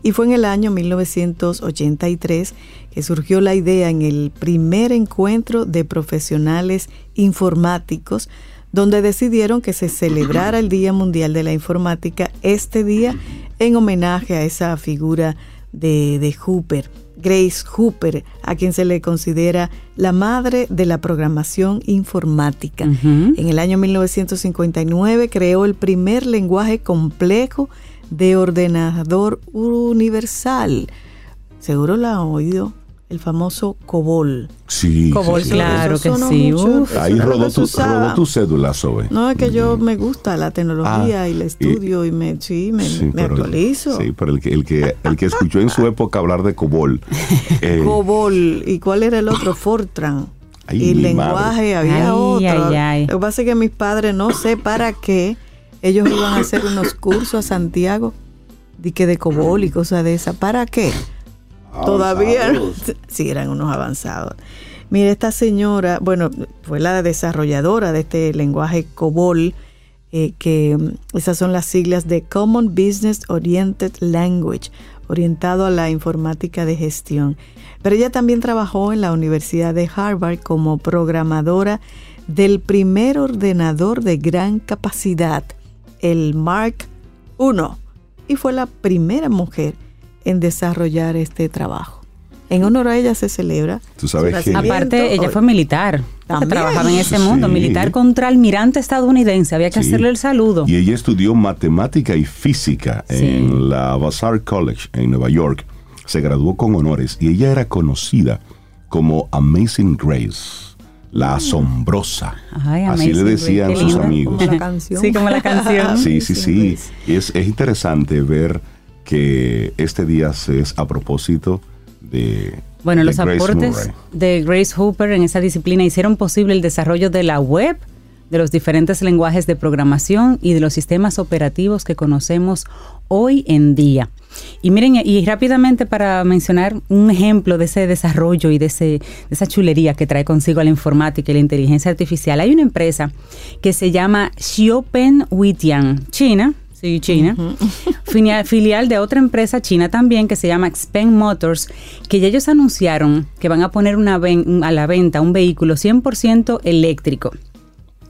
Y fue en el año 1983 que surgió la idea en el primer encuentro de profesionales informáticos donde decidieron que se celebrara el Día Mundial de la Informática este día en homenaje a esa figura de, de Hooper, Grace Hooper, a quien se le considera la madre de la programación informática. En el año 1959 creó el primer lenguaje complejo de ordenador universal. Seguro la han oído, el famoso COBOL. Sí, sí, Cobol, sí. claro que sí. Uf. Ahí rodó tu, rodó tu cédula, Zoe. No, es que yo me gusta la tecnología Ah, y el estudio y, me, sí, me, Sí, me pero- actualizo. Sí, pero el que, el que, el que escuchó en su época hablar de COBOL. eh, COBOL. ¿Y cuál era el otro? Fortran. Ay, y lenguaje, madre. había Ay, otro. ay, ay. Lo que pasa es que mis padres, no sé para qué, ellos iban a hacer unos cursos a Santiago de que de COBOL y cosas de esas. ¿Para qué? Todavía sí eran unos avanzados. Mire, esta señora, bueno, fue la desarrolladora de este lenguaje COBOL, eh, que mm, esas son las siglas de Common Business Oriented Language, orientado a la informática de gestión. Pero ella también trabajó en la Universidad de Harvard como programadora del primer ordenador de gran capacidad, el Mark I, y fue la primera mujer en desarrollar este trabajo. En honor a ella se celebra. Tú sabes su que- Aparte, ella fue militar. También. Trabajaba en ese mundo, Sí. militar contra almirante estadounidense. Había que Sí. hacerle el saludo. Y ella estudió matemática y física Sí. en la Vassar College en Nueva York. Se graduó con honores y ella era conocida como Amazing Grace, la asombrosa. Ay, Así le decían sus amigos. Como la canción. Sí, como la canción. Sí, sí, sí. Es, es interesante ver que este día se es a propósito de. Bueno, de los Grace aportes Murray. de Grace Hooper en esa disciplina hicieron posible el desarrollo de la web, de los diferentes lenguajes de programación y de los sistemas operativos que conocemos hoy en día. Y miren, y rápidamente para mencionar un ejemplo de ese desarrollo y de, ese, de esa chulería que trae consigo la informática y la inteligencia artificial, hay una empresa que se llama Xiaopen Witian, China, sí, China, filial, filial de otra empresa china también que se llama Xpeng Motors, que ya ellos anunciaron que van a poner una ven- a la venta un vehículo 100% eléctrico.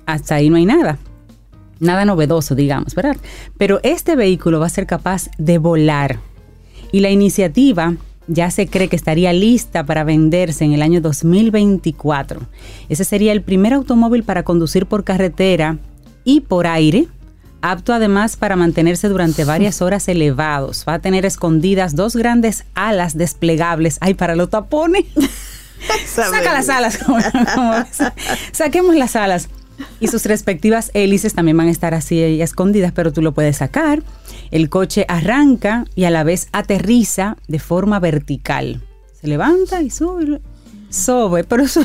Hasta ahí no hay nada. Nada novedoso, digamos, ¿verdad? Pero este vehículo va a ser capaz de volar. Y la iniciativa ya se cree que estaría lista para venderse en el año 2024. Ese sería el primer automóvil para conducir por carretera y por aire, apto además para mantenerse durante varias horas elevados. Va a tener escondidas dos grandes alas desplegables. ¡Ay, para los tapones! Saca las alas. Saquemos las alas. Y sus respectivas hélices también van a estar así escondidas, pero tú lo puedes sacar. El coche arranca y a la vez aterriza de forma vertical. Se levanta y sube. Sube, pero eso.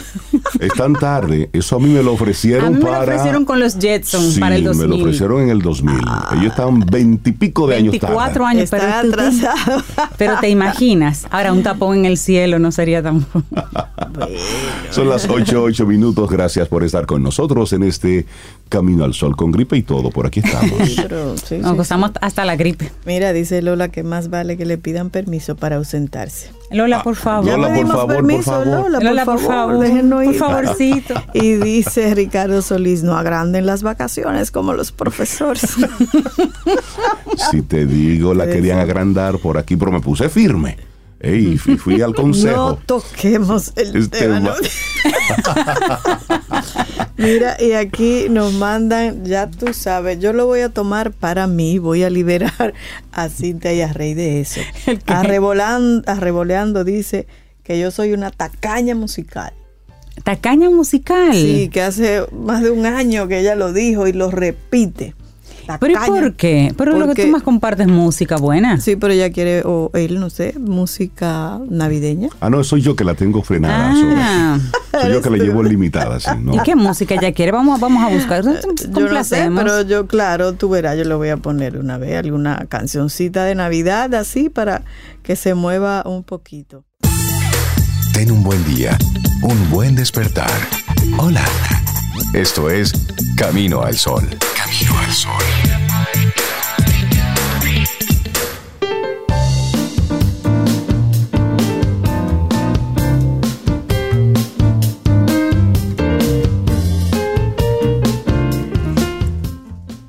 Es tan tarde. Eso a mí me lo ofrecieron A mí me lo para. ofrecieron con los Jetson Sí, para el 2000. me lo ofrecieron en el 2000. Ellos estaban veintipico de años 24 tarde. años, pero, atrasado. pero te imaginas. Ahora, un tapón en el cielo no sería tan. Son las 8, 8 minutos. Gracias por estar con nosotros en este Camino al Sol con gripe y todo, por aquí estamos. Sí, pero, sí, Nos sí, gozamos hasta la gripe. Mira, dice Lola que más vale que le pidan permiso para ausentarse. Lola, por favor. Lola, Ya por pedimos favor, por permiso, favor. Lola, Lola, por por favor, favor, déjenos por ir. favorcito. Y dice Ricardo Solís, no agranden las vacaciones como los profesores. Si te digo, la querían agrandar por aquí, pero me puse firme. Ey, fui, fui al no consejo. toquemos el Este tema. ¿no? Mira, y aquí nos mandan, ya tú sabes, yo lo voy a tomar para mí, voy a liberar a Cintia y a Rey de eso. Arrebolan- Arreboleando dice que yo soy una tacaña musical. Tacaña musical. Sí, que hace más de un año que ella lo dijo y lo repite. Pero ¿y por qué? Pero lo que tú más compartes es música buena. Sí, pero ella quiere, o él, no sé, música navideña. Ah, no, soy yo que la tengo frenada. Ah. sobre- Soy yo que la llevo limitada, sí, ¿no? ¿Y qué música ella quiere? Vamos, vamos a buscar. Yo no sé, pero yo, claro, tú verás, yo le voy a poner una vez alguna cancioncita de Navidad así para que se mueva un poquito. Ten un buen día, un buen despertar. Hola. Esto es Camino al Sol. Camino al Sol.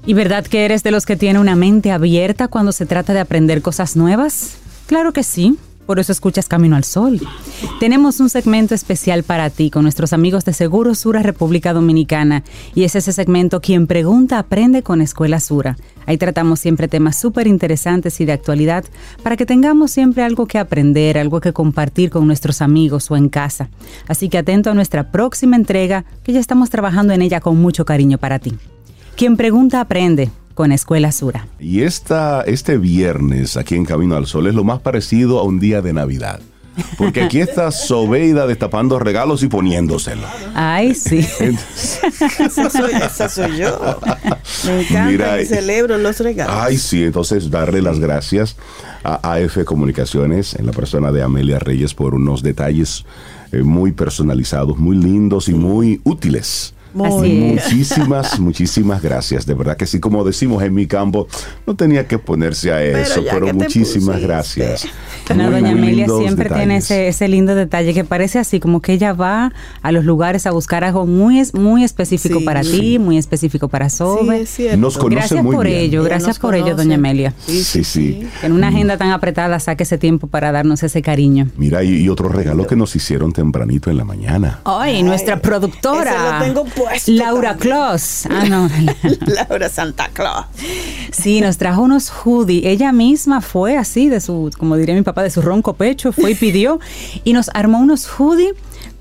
¿Y verdad que eres de los que tiene una mente abierta cuando se trata de aprender cosas nuevas? Claro que sí. Por eso escuchas Camino al Sol. Tenemos un segmento especial para ti con nuestros amigos de Seguro Sura República Dominicana y es ese segmento Quien Pregunta Aprende con Escuela Sura. Ahí tratamos siempre temas súper interesantes y de actualidad para que tengamos siempre algo que aprender, algo que compartir con nuestros amigos o en casa. Así que atento a nuestra próxima entrega que ya estamos trabajando en ella con mucho cariño para ti. Quien pregunta aprende con Escuela Sura. Y esta, este viernes aquí en Camino al Sol es lo más parecido a un día de Navidad. Porque aquí está Sobeida destapando regalos y poniéndoselos. Ay, sí. Esa soy, esa soy yo. Me encanta Mira, y celebro los regalos. Ay, sí, entonces darle las gracias a AF Comunicaciones en la persona de Amelia Reyes por unos detalles eh, muy personalizados, muy lindos y muy útiles. Así es. Muchísimas, muchísimas gracias. De verdad que sí, como decimos en mi campo, no tenía que ponerse a eso, pero, te muchísimas gracias. No, doña Amelia siempre tiene detalles. ese, ese lindo detalle que parece así, como que ella va a los lugares a buscar algo muy, es- muy específico Sí. para ti, muy específico para Sí, Sobe. es cierto. Nos conoce gracias muy por bien. ello, gracias por ello, conoce. doña Amelia. Sí, sí. Que en una agenda tan apretada saque ese tiempo para darnos ese cariño. Mira, y, y otro regalo que nos hicieron tempranito en la mañana. Ay, nuestra productora. ese lo tengo Laura también. Claus. Ah, no. Laura Santa Claus. Sí, nos trajo unos hoodies. Ella misma fue así, de su, como diría mi papá, de su ronco pecho, fue y pidió. y nos armó unos hoodies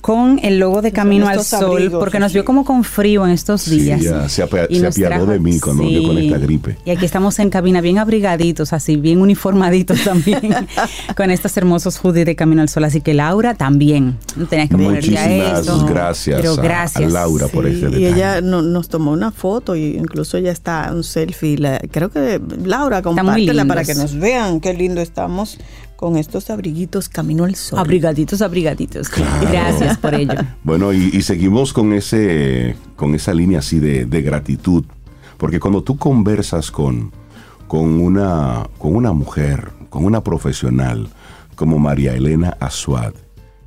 con el logo de Camino al Sol, abrigos, porque nos sí. vio como con frío en estos Sí, días. ya se apia- Y se nos apiadó de mí cuando vio con esta gripe. Y aquí estamos en cabina bien abrigaditos, así bien uniformaditos también, con estos hermosos hoodies de Camino al Sol. Así que Laura también. No tenías que ponerte a Muchísimas eso. gracias, Pero gracias. a Laura por Sí, este y detalle. ella no- nos tomó una foto y incluso ya está un selfie. La- creo que Laura, muy compártela para que nos vean qué lindo estamos con estos abriguitos camino al sol. Abrigaditos, abrigaditos. Gracias por ello. Bueno, y, y seguimos con ese, con esa línea así de, de gratitud, porque cuando tú conversas con, con una, con una mujer, con una profesional como María Elena Azuad,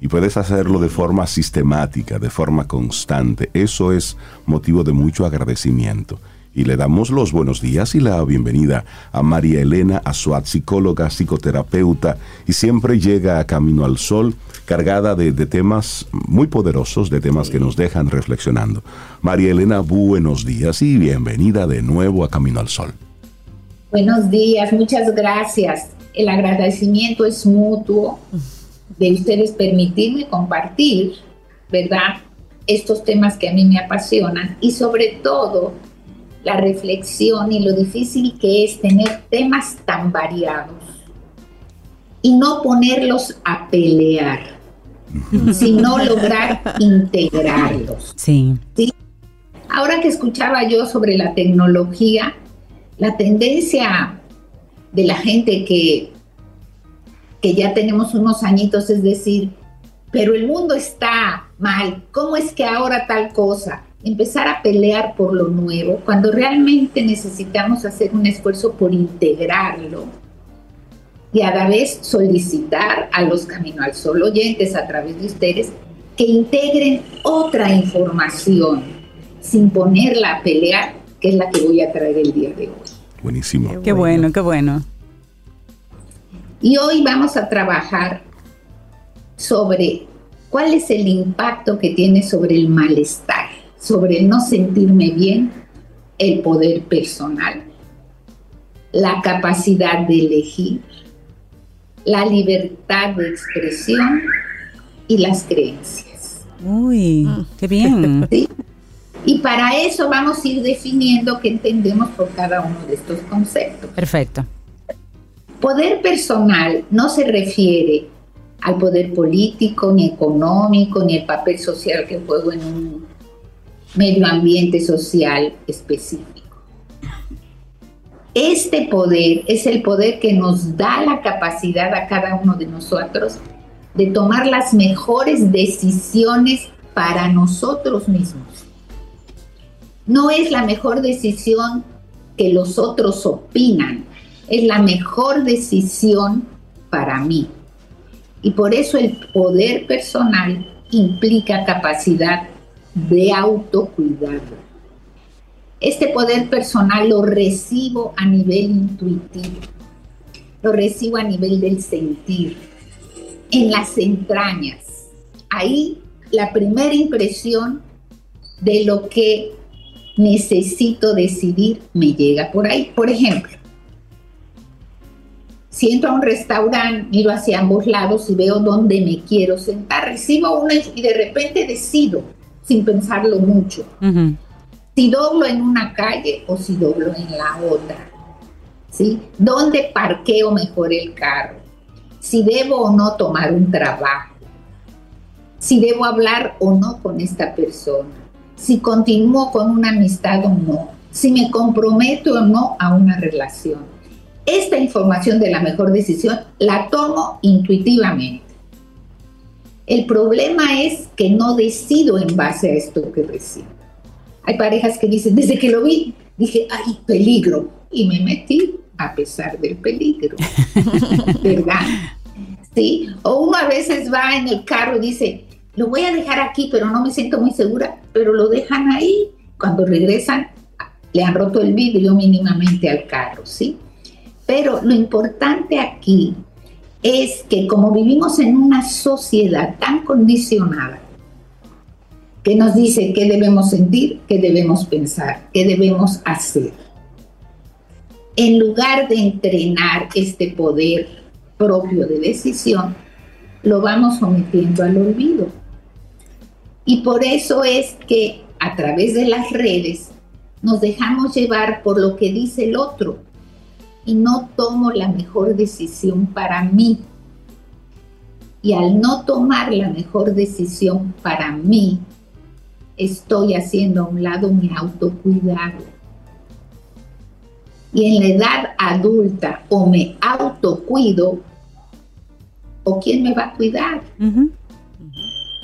y puedes hacerlo de forma sistemática, de forma constante, eso es motivo de mucho agradecimiento. Y le damos los buenos días y la bienvenida a María Elena Azuad, psicóloga, psicoterapeuta, y siempre llega a Camino al Sol cargada de, de temas muy poderosos, de temas que nos dejan reflexionando. María Elena, buenos días y bienvenida de nuevo a Camino al Sol. Buenos días, muchas gracias. El agradecimiento es mutuo de ustedes permitirme compartir, ¿verdad? Estos temas que a mí me apasionan y sobre todo la reflexión y lo difícil que es tener temas tan variados y no ponerlos a pelear, sino lograr integrarlos. Sí. Ahora que escuchaba yo sobre la tecnología, la tendencia de la gente que, que ya tenemos unos añitos es decir, pero el mundo está mal, ¿cómo es que ahora tal cosa? Empezar a pelear por lo nuevo, cuando realmente necesitamos hacer un esfuerzo por integrarlo y a la vez solicitar a los Camino al Sol oyentes a través de ustedes que integren otra información sin ponerla a pelear, que es la que voy a traer el día de hoy. Buenísimo. Qué bueno, qué bueno. Y hoy vamos a trabajar sobre cuál es el impacto que tiene sobre el malestar sobre no sentirme bien, el poder personal, la capacidad de elegir, la libertad de expresión y las creencias. Uy, qué bien. Y para eso vamos a ir definiendo qué entendemos por cada uno de estos conceptos. Perfecto. Poder personal no se refiere al poder político, ni económico, ni el papel social que juego en un medio ambiente social específico. Este poder es el poder que nos da la capacidad a cada uno de nosotros de tomar las mejores decisiones para nosotros mismos. No es la mejor decisión que los otros opinan, es la mejor decisión para mí. Y por eso el poder personal implica capacidad de autocuidado. Este poder personal lo recibo a nivel intuitivo, lo recibo a nivel del sentir, en las entrañas. Ahí la primera impresión de lo que necesito decidir me llega por ahí. Por ejemplo, si entro a un restaurante, miro hacia ambos lados y veo dónde me quiero sentar, recibo una y de repente decido sin pensarlo mucho. Si doblo en una calle o si doblo en la otra. ¿Sí? ¿Dónde parqueo mejor el carro? Si debo o no tomar un trabajo. Si debo hablar o no con esta persona. Si continúo con una amistad o no. Si me comprometo o no a una relación. Esta información de la mejor decisión la tomo intuitivamente. El problema es que no decido en base a esto que recibo. Hay parejas que dicen, desde que lo vi, dije, ay, peligro. Y me metí a pesar del peligro. ¿Verdad? Sí. O uno a veces va en el carro y dice, lo voy a dejar aquí, pero no me siento muy segura, pero lo dejan ahí. Cuando regresan, le han roto el vidrio mínimamente al carro, ¿sí? Pero lo importante aquí es que como vivimos en una sociedad tan condicionada, que nos dice qué debemos sentir, qué debemos pensar, qué debemos hacer, en lugar de entrenar este poder propio de decisión, lo vamos sometiendo al olvido. Y por eso es que a través de las redes nos dejamos llevar por lo que dice el otro, y no tomo la mejor decisión para mí. Y al no tomar la mejor decisión para mí, estoy haciendo a un lado mi autocuidado. Y en la edad adulta o me autocuido, o quién me va a cuidar.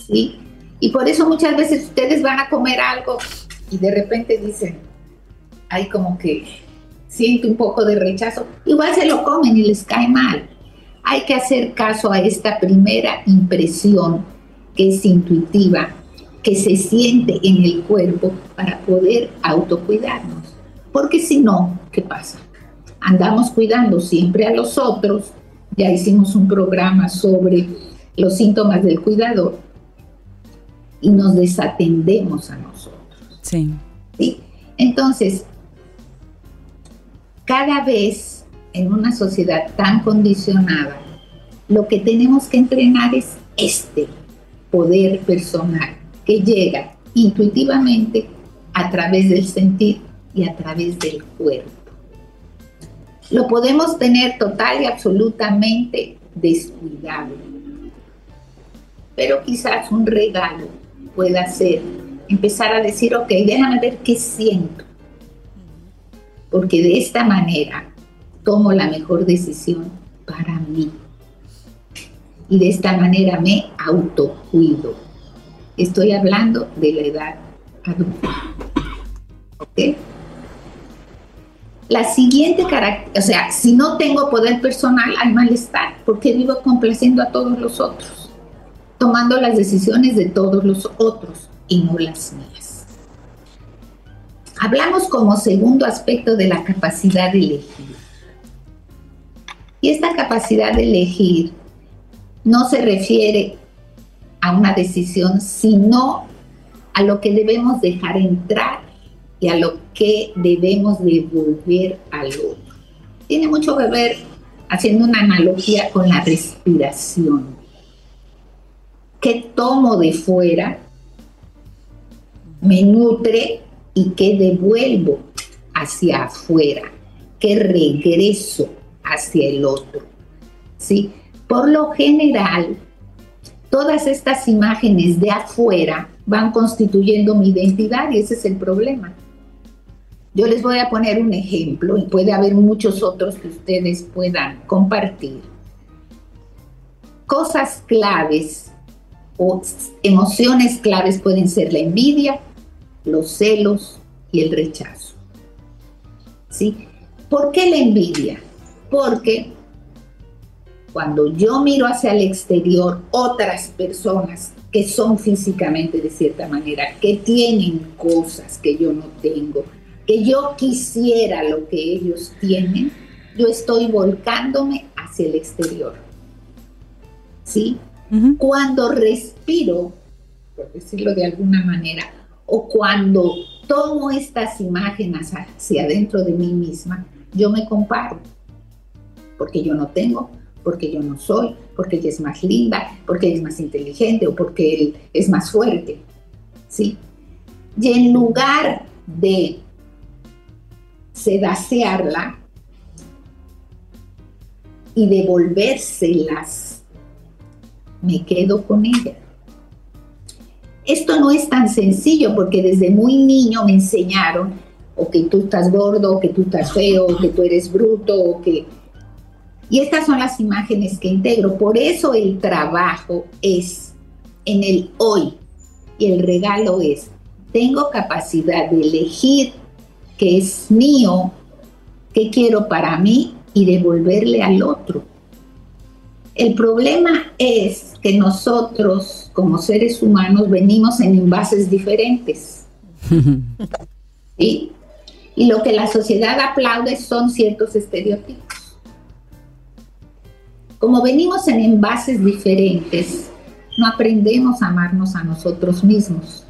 ¿Sí? Y por eso muchas veces ustedes van a comer algo y de repente dicen, hay como que siente un poco de rechazo, igual se lo comen y les cae mal. Hay que hacer caso a esta primera impresión que es intuitiva, que se siente en el cuerpo para poder autocuidarnos. Porque si no, ¿qué pasa? Andamos cuidando siempre a los otros. Ya hicimos un programa sobre los síntomas del cuidador y nos desatendemos a nosotros. Sí. ¿Sí? Entonces, cada vez en una sociedad tan condicionada, lo que tenemos que entrenar es este poder personal que llega intuitivamente a través del sentir y a través del cuerpo. Lo podemos tener total y absolutamente descuidado, pero quizás un regalo pueda ser empezar a decir, ok, déjame ver qué siento porque de esta manera tomo la mejor decisión para mí. Y de esta manera me autocuido. Estoy hablando de la edad adulto. ¿Ok? La siguiente característica, o sea, si no tengo poder personal, hay malestar, porque vivo complaciendo a todos los otros, tomando las decisiones de todos los otros y no las mías. Hablamos como segundo aspecto de la capacidad de elegir. Y esta capacidad de elegir no se refiere a una decisión, sino a lo que debemos dejar entrar y a lo que debemos devolver al otro. Tiene mucho que ver, haciendo una analogía con la respiración. ¿Qué tomo de fuera? Me nutre y qué devuelvo hacia afuera, qué regreso hacia el otro. ¿Sí? Por lo general, todas estas imágenes de afuera van constituyendo mi identidad y ese es el problema. Yo les voy a poner un ejemplo y puede haber muchos otros que ustedes puedan compartir. Cosas claves o emociones claves pueden ser la envidia, los celos y el rechazo. ¿Sí? ¿Por qué la envidia? Porque cuando yo miro hacia el exterior otras personas que son físicamente de cierta manera, que tienen cosas que yo no tengo, que yo quisiera lo que ellos tienen, yo estoy volcándome hacia el exterior. ¿Sí? Cuando respiro, por decirlo de alguna manera, o cuando tomo estas imágenes hacia adentro de mí misma, yo me comparo, porque yo no tengo, porque yo no soy, porque ella es más linda, porque ella es más inteligente o porque él es más fuerte. ¿Sí? Y en lugar de sedacearla y devolvérselas, me quedo con ella. Esto no es tan sencillo porque desde muy niño me enseñaron o que tú estás gordo, que tú estás feo, que tú eres bruto, o que... Y estas son las imágenes que integro. Por eso el trabajo es en el hoy y el regalo es, tengo capacidad de elegir que es mío, que quiero para mí y devolverle al otro. El problema es que nosotros como seres humanos venimos en envases diferentes. ¿Sí? Y lo que la sociedad aplaude son ciertos estereotipos. Como venimos en envases diferentes, no aprendemos a amarnos a nosotros mismos.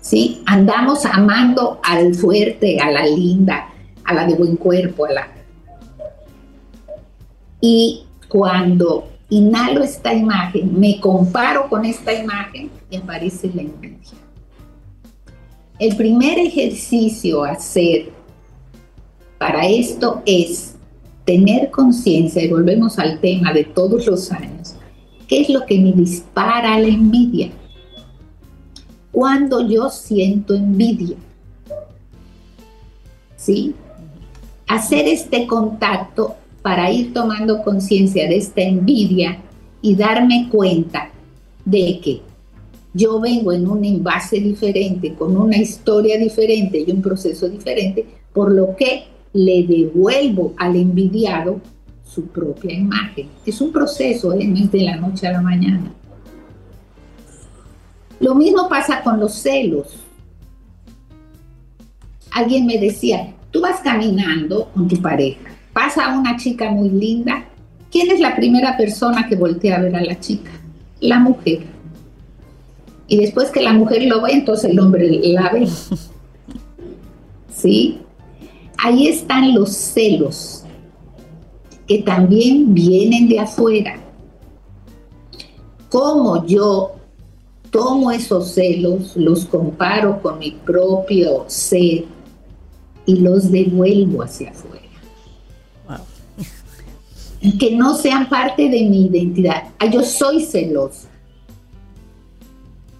¿sí? Andamos amando al fuerte, a la linda, a la de buen cuerpo, a la... Y cuando inhalo esta imagen, me comparo con esta imagen y aparece la envidia. El primer ejercicio a hacer para esto es tener conciencia, y volvemos al tema de todos los años, ¿qué es lo que me dispara la envidia? cuando yo siento envidia. ¿Sí? Hacer este contacto para ir tomando conciencia de esta envidia y darme cuenta de que yo vengo en un envase diferente, con una historia diferente y un proceso diferente, por lo que le devuelvo al envidiado su propia imagen. Es un proceso, ¿eh? no es de la noche a la mañana. Lo mismo pasa con los celos. Alguien me decía, tú vas caminando con tu pareja, pasa una chica muy linda, ¿quién es la primera persona que voltea a ver a la chica? La mujer. Y después que la mujer lo ve, entonces el hombre la ve. ¿Sí? Ahí están los celos, que también vienen de afuera. Como yo tomo esos celos, los comparo con mi propio ser y los devuelvo hacia afuera. Que no sean parte de mi identidad. Ah, yo soy celosa.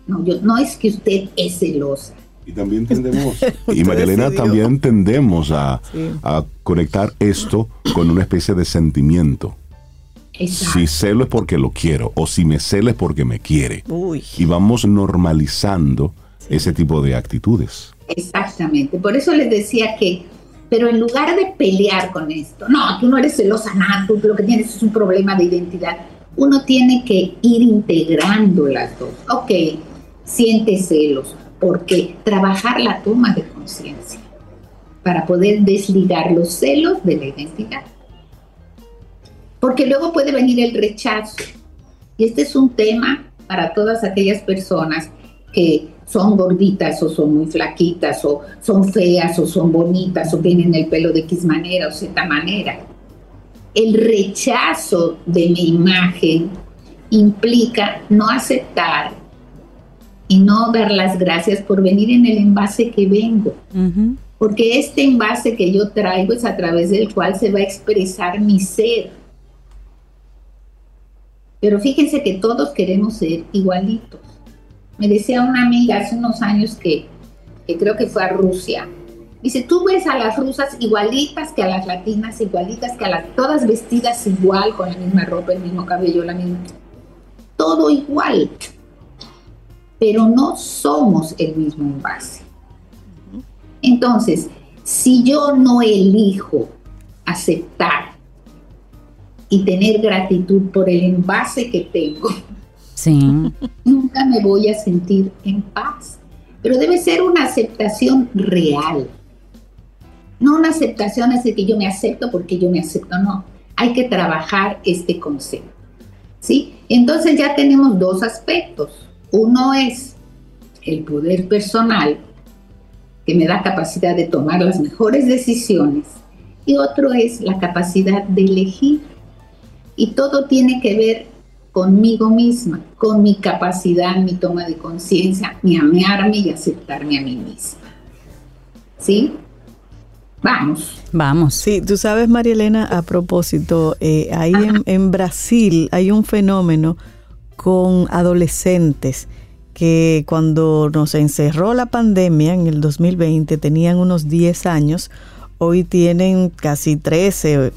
No, yo, no es que usted es celosa. Y también tendemos, y María Elena también tendemos a, a conectar esto con una especie de sentimiento. Si celo es porque lo quiero o si me celo es porque me quiere. Y vamos normalizando ese tipo de actitudes. Exactamente. Por eso les decía que, pero en lugar de pelear con esto, no, tú no eres celosa, nada, tú lo que tienes es un problema de identidad. Uno tiene que ir integrando las dos. Ok, siente celos, porque trabajar la toma de conciencia para poder desligar los celos de la identidad. Porque luego puede venir el rechazo. Y este es un tema para todas aquellas personas que son gorditas o son muy flaquitas o son feas o son bonitas o tienen el pelo de X manera o Z manera. El rechazo de mi imagen implica no aceptar y no dar las gracias por venir en el envase que vengo. Porque este envase que yo traigo es a través del cual se va a expresar mi ser. Pero fíjense que todos queremos ser igualitos. Me decía una amiga hace unos años que, creo que fue a Rusia. Dice, tú ves a las rusas igualitas que a las latinas, igualitas que a las, todas vestidas igual, con la misma ropa, el mismo cabello, la misma... Todo igual. Pero no somos el mismo envase. Entonces, si yo no elijo aceptar y tener gratitud por el envase que tengo, nunca me voy a sentir en paz. Pero debe ser una aceptación real. No una aceptación así que yo me acepto porque yo me acepto, no. Hay que trabajar este concepto. ¿Sí? Entonces ya tenemos dos aspectos. Uno es el poder personal, que me da capacidad de tomar las mejores decisiones, y otro es la capacidad de elegir. Y todo tiene que ver conmigo misma, con mi capacidad, mi toma de conciencia, mi amarme y aceptarme a mí misma. ¿Sí? Vamos. Vamos. Sí, tú sabes, María Elena, a propósito, eh, ahí en, en, Brasil hay un fenómeno con adolescentes que cuando nos encerró la pandemia en el 2020 tenían unos 10 años, hoy tienen casi 13.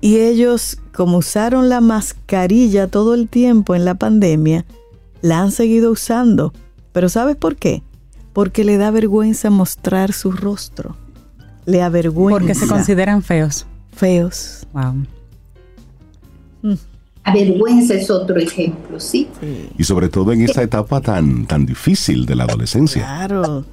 Y ellos como usaron la mascarilla todo el tiempo en la pandemia, la han seguido usando. Pero ¿sabes por qué? Porque le da vergüenza mostrar su rostro. Le avergüenza. Porque se consideran feos. Feos. Wow. Mm. Avergüenza es otro ejemplo, ¿sí? Y sobre todo en esta etapa tan, tan difícil de la adolescencia. Claro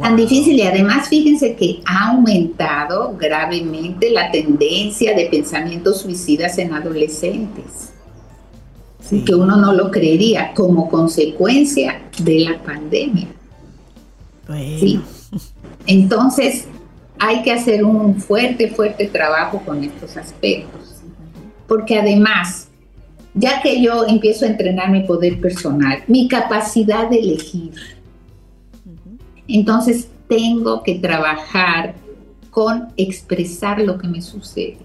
tan difícil y además fíjense que ha aumentado gravemente la tendencia de pensamientos suicidas en adolescentes. Que uno no lo creería como consecuencia de la pandemia. Entonces, hay que hacer un fuerte, fuerte trabajo con estos aspectos. Porque además, ya que yo empiezo a entrenar mi poder personal, mi capacidad de elegir, entonces tengo que trabajar con expresar lo que me sucede.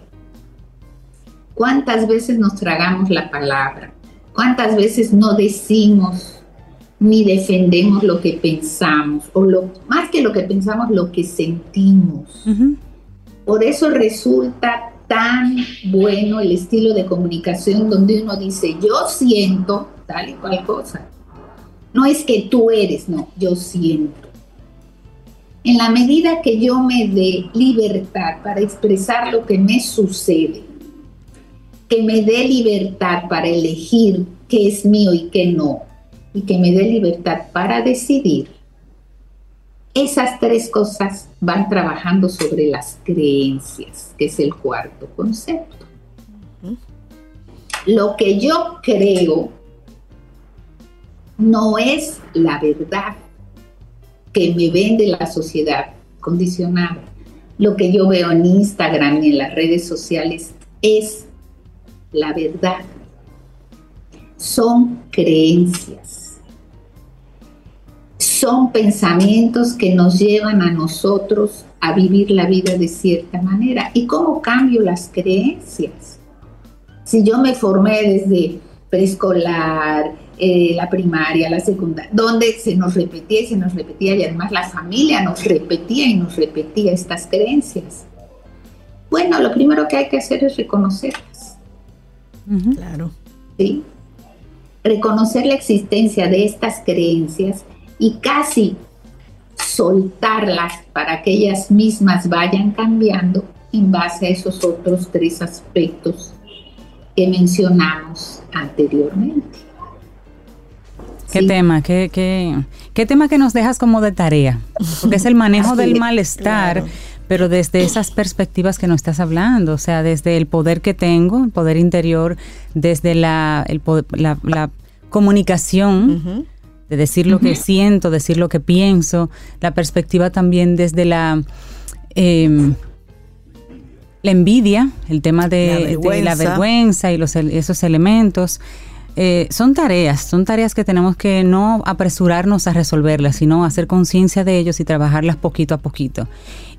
¿Cuántas veces nos tragamos la palabra? ¿Cuántas veces no decimos ni defendemos lo que pensamos? O lo, más que lo que pensamos, lo que sentimos. Por eso resulta tan bueno el estilo de comunicación donde uno dice, yo siento tal y cual cosa. No es que tú eres, no, yo siento en la medida que yo me dé libertad para expresar lo que me sucede, que me dé libertad para elegir qué es mío y qué no, y que me dé libertad para decidir, esas tres cosas van trabajando sobre las creencias, que es el cuarto concepto. Lo que yo creo no es la verdad que me vende la sociedad condicionada. Lo que yo veo en Instagram y en las redes sociales es la verdad. Son creencias. Son pensamientos que nos llevan a nosotros a vivir la vida de cierta manera. ¿Y cómo cambio las creencias? Si yo me formé desde preescolar, eh, la primaria, la secundaria, donde se nos repetía y se nos repetía y además la familia nos repetía y nos repetía estas creencias. Bueno, lo primero que hay que hacer es reconocerlas. Claro. ¿Sí? Reconocer la existencia de estas creencias y casi soltarlas para que ellas mismas vayan cambiando en base a esos otros tres aspectos que mencionamos anteriormente. ¿Qué tema? ¿Qué, qué, tema que nos dejas como de tarea? Porque es el manejo del malestar, pero desde esas perspectivas que nos estás hablando, o sea, desde el poder que tengo, el poder interior, desde la, el la, comunicación, de decir lo que siento, decir lo que pienso, la perspectiva también desde la... Em, la envidia, el tema de la vergüenza, y los, esos elementos, eh, son tareas, son tareas que tenemos que no apresurarnos a resolverlas, sino hacer conciencia de ellos y trabajarlas poquito a poquito.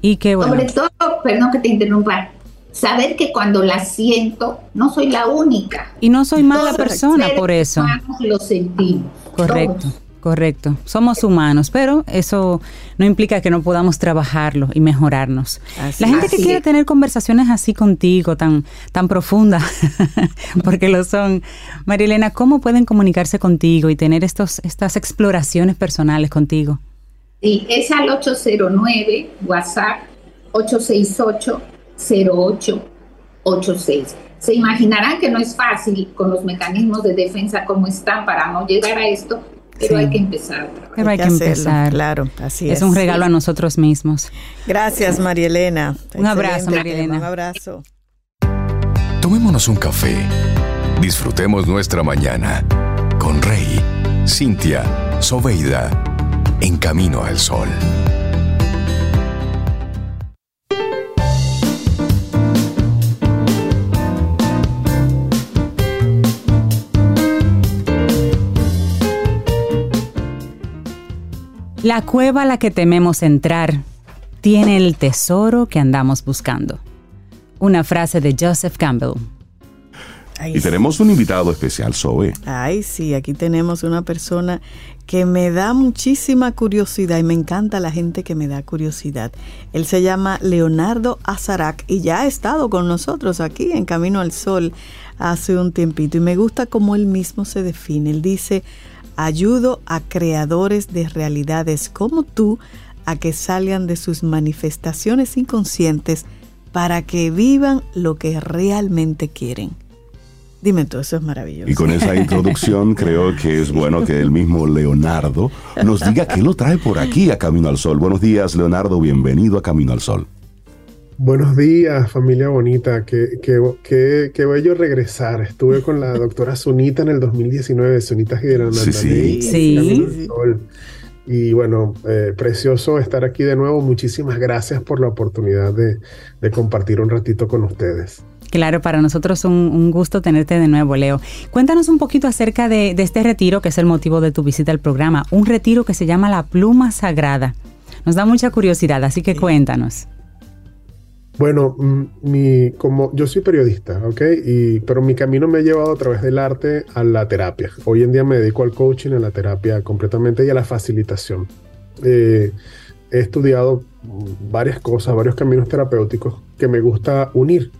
Y que, Sobre todo, perdón que te interrumpa, saber que cuando las siento no soy la única. Y no soy mala persona por eso. Lo sentimos. Correcto. Correcto, somos humanos, pero eso no implica que no podamos trabajarlo y mejorarnos. la gente que quiere tener conversaciones así contigo, tan, tan profundas, porque lo son, Marilena, ¿cómo pueden comunicarse contigo y tener estos, estas exploraciones personales contigo? Sí, es al 809 WhatsApp 868 0886. Se imaginarán que no es fácil con los mecanismos de defensa como están para no llegar a esto, pero hay que empezar. Pero hay, que, empezar. Claro, así es. Es un regalo a nosotros mismos. Gracias, María Elena. Un abrazo, María Elena. Un abrazo. Tomémonos un café. Disfrutemos nuestra mañana con Rey, Cintia, Soveida, en camino al sol. La cueva a la que tememos entrar tiene el tesoro que andamos buscando. Una frase de Joseph Campbell. y tenemos un invitado especial, Zoe. Ay, sí, aquí tenemos una persona que me da muchísima curiosidad y me encanta la gente que me da curiosidad. Él se llama Leonardo Azarac y ya ha estado con nosotros aquí en Camino al Sol hace un tiempito y me gusta cómo él mismo se define. Él dice, Ayudo a creadores de realidades como tú a que salgan de sus manifestaciones inconscientes para que vivan lo que realmente quieren. Dime tú, eso es maravilloso. Y con esa introducción creo que es bueno que el mismo Leonardo nos diga qué lo trae por aquí a Camino al Sol. Buenos días, Leonardo, bienvenido a Camino al Sol. Buenos días, familia bonita. Qué, qué, qué, bello regresar. Estuve con la doctora Sunita en el 2019, Sunita Girana. Sí, sí. sí. Y bueno, eh, precioso estar aquí de nuevo. Muchísimas gracias por la oportunidad de, compartir un ratito con ustedes. Claro, para nosotros es un, gusto tenerte de nuevo, Leo. Cuéntanos un poquito acerca de, de este retiro, que es el motivo de tu visita al programa. Un retiro que se llama La Pluma Sagrada. Nos da mucha curiosidad, así que cuéntanos. Bueno, mm, mi, como yo soy periodista, ¿ok? Y, pero mi camino me ha llevado a través del arte a la terapia. Hoy en día me dedico al coaching, a la terapia completamente y a la facilitación. Eh, he estudiado varias cosas, varios caminos terapéuticos que me gusta unir.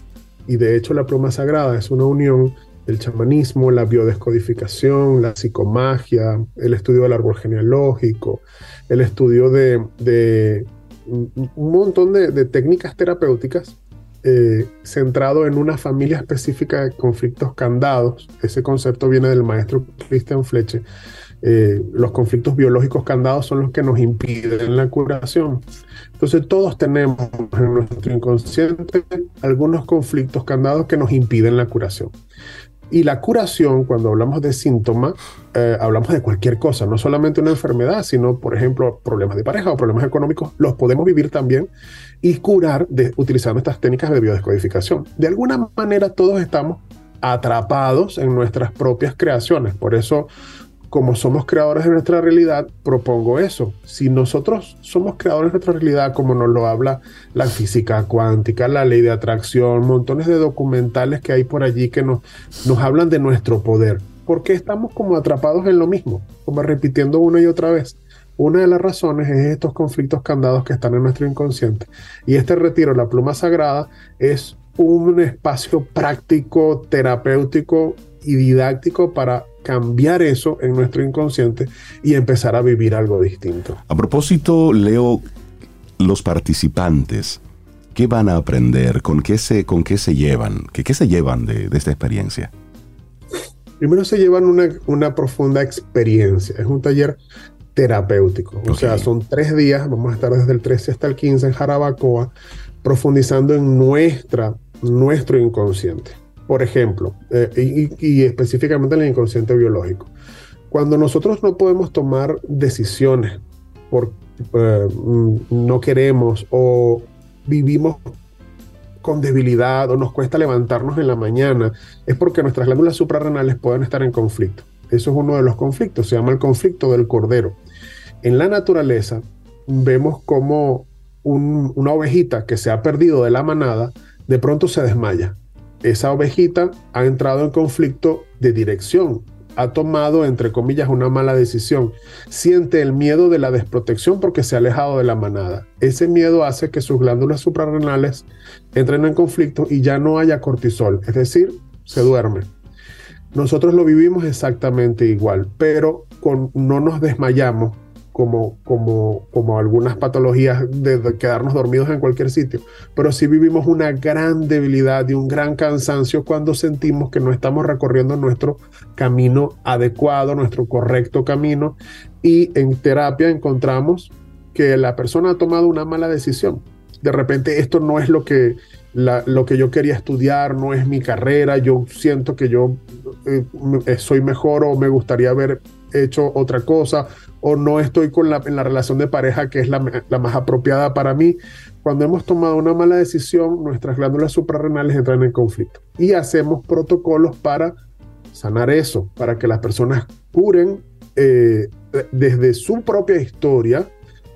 Y de hecho la pluma sagrada es una unión del chamanismo, la biodescodificación, la psicomagia, el estudio del árbol genealógico, el estudio de, de un montón de, técnicas terapéuticas eh, centrado en una familia específica de conflictos candados. Ese concepto viene del maestro Christian Fleche. Eh, los conflictos biológicos candados son los que nos impiden la curación. Entonces todos tenemos en nuestro inconsciente algunos conflictos candados que nos impiden la curación. Y la curación, cuando hablamos de síntoma, eh, hablamos de cualquier cosa, no solamente una enfermedad, sino, por ejemplo, problemas de pareja o problemas económicos, los podemos vivir también y curar de, utilizando estas técnicas de biodescodificación. De alguna manera todos estamos atrapados en nuestras propias creaciones, por eso como somos creadores de nuestra realidad, propongo eso. Si nosotros somos creadores de nuestra realidad, como nos lo habla la física cuántica, la ley de atracción, montones de documentales que hay por allí que nos, nos hablan de nuestro poder, ¿por qué estamos como atrapados en lo mismo? Como repitiendo una y otra vez. Una de las razones es estos conflictos candados que están en nuestro inconsciente. Y este retiro, la pluma sagrada, es un espacio práctico, terapéutico y didáctico para cambiar eso en nuestro inconsciente y empezar a vivir algo distinto. A propósito, Leo, los participantes, ¿qué van a aprender? ¿Con qué se, con qué se llevan? ¿Qué, qué se llevan de, de esta experiencia? Primero se llevan una, una, profunda experiencia. Es un taller terapéutico. O sea, son tres días, vamos a estar desde el 13 hasta el 15 en Jarabacoa, profundizando en nuestra, nuestro inconsciente. Por ejemplo, eh, y, específicamente en el inconsciente biológico. Cuando nosotros no podemos tomar decisiones por eh, no queremos o vivimos con debilidad o nos cuesta levantarnos en la mañana, es porque nuestras glándulas suprarrenales pueden estar en conflicto. Eso es uno de los conflictos, se llama el conflicto del cordero. En la naturaleza vemos como un, una ovejita que se ha perdido de la manada, de pronto se desmaya. Esa ovejita ha entrado en conflicto de dirección, ha tomado, entre comillas, una mala decisión. Siente el miedo de la desprotección porque se ha alejado de la manada. Ese miedo hace que sus glándulas suprarrenales entren en conflicto y ya no haya cortisol, es decir, se duerme. Nosotros lo vivimos exactamente igual, pero no nos desmayamos como, como, como algunas patologías de, quedarnos dormidos en cualquier sitio, pero sí vivimos una gran debilidad y un gran cansancio cuando sentimos que no estamos recorriendo nuestro camino adecuado, nuestro correcto camino, y en terapia encontramos que la persona ha tomado una mala decisión. De repente esto no es lo que, lo que yo quería estudiar, no es mi carrera, yo siento que yo eh, soy mejor o me gustaría haber hecho otra cosa o no estoy con la, en la relación de pareja que es la, más apropiada para mí. Cuando hemos tomado una mala decisión, nuestras glándulas suprarrenales entran en conflicto y hacemos protocolos para sanar eso, para que las personas curen eh, desde su propia historia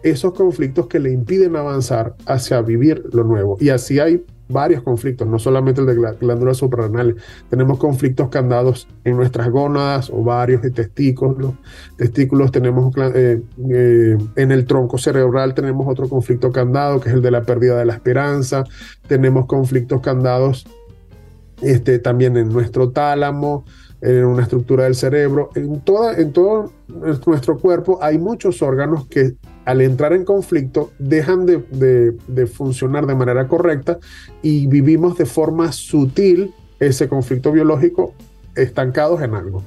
esos conflictos que le impiden avanzar hacia vivir lo nuevo. Y así hay varios conflictos, no solamente el de glándulas suprarrenales. Tenemos conflictos candados en nuestras gónadas, ovarios y testículos. Testículos tenemos eh, eh, en el tronco cerebral tenemos otro conflicto candado que es el de la pérdida de la esperanza. Tenemos conflictos candados este, también en nuestro tálamo, en una estructura del cerebro. En, toda, en todo nuestro cuerpo hay muchos órganos que al entrar en conflicto dejan de, de, de, funcionar de manera correcta y vivimos de forma sutil ese conflicto biológico estancados en algo.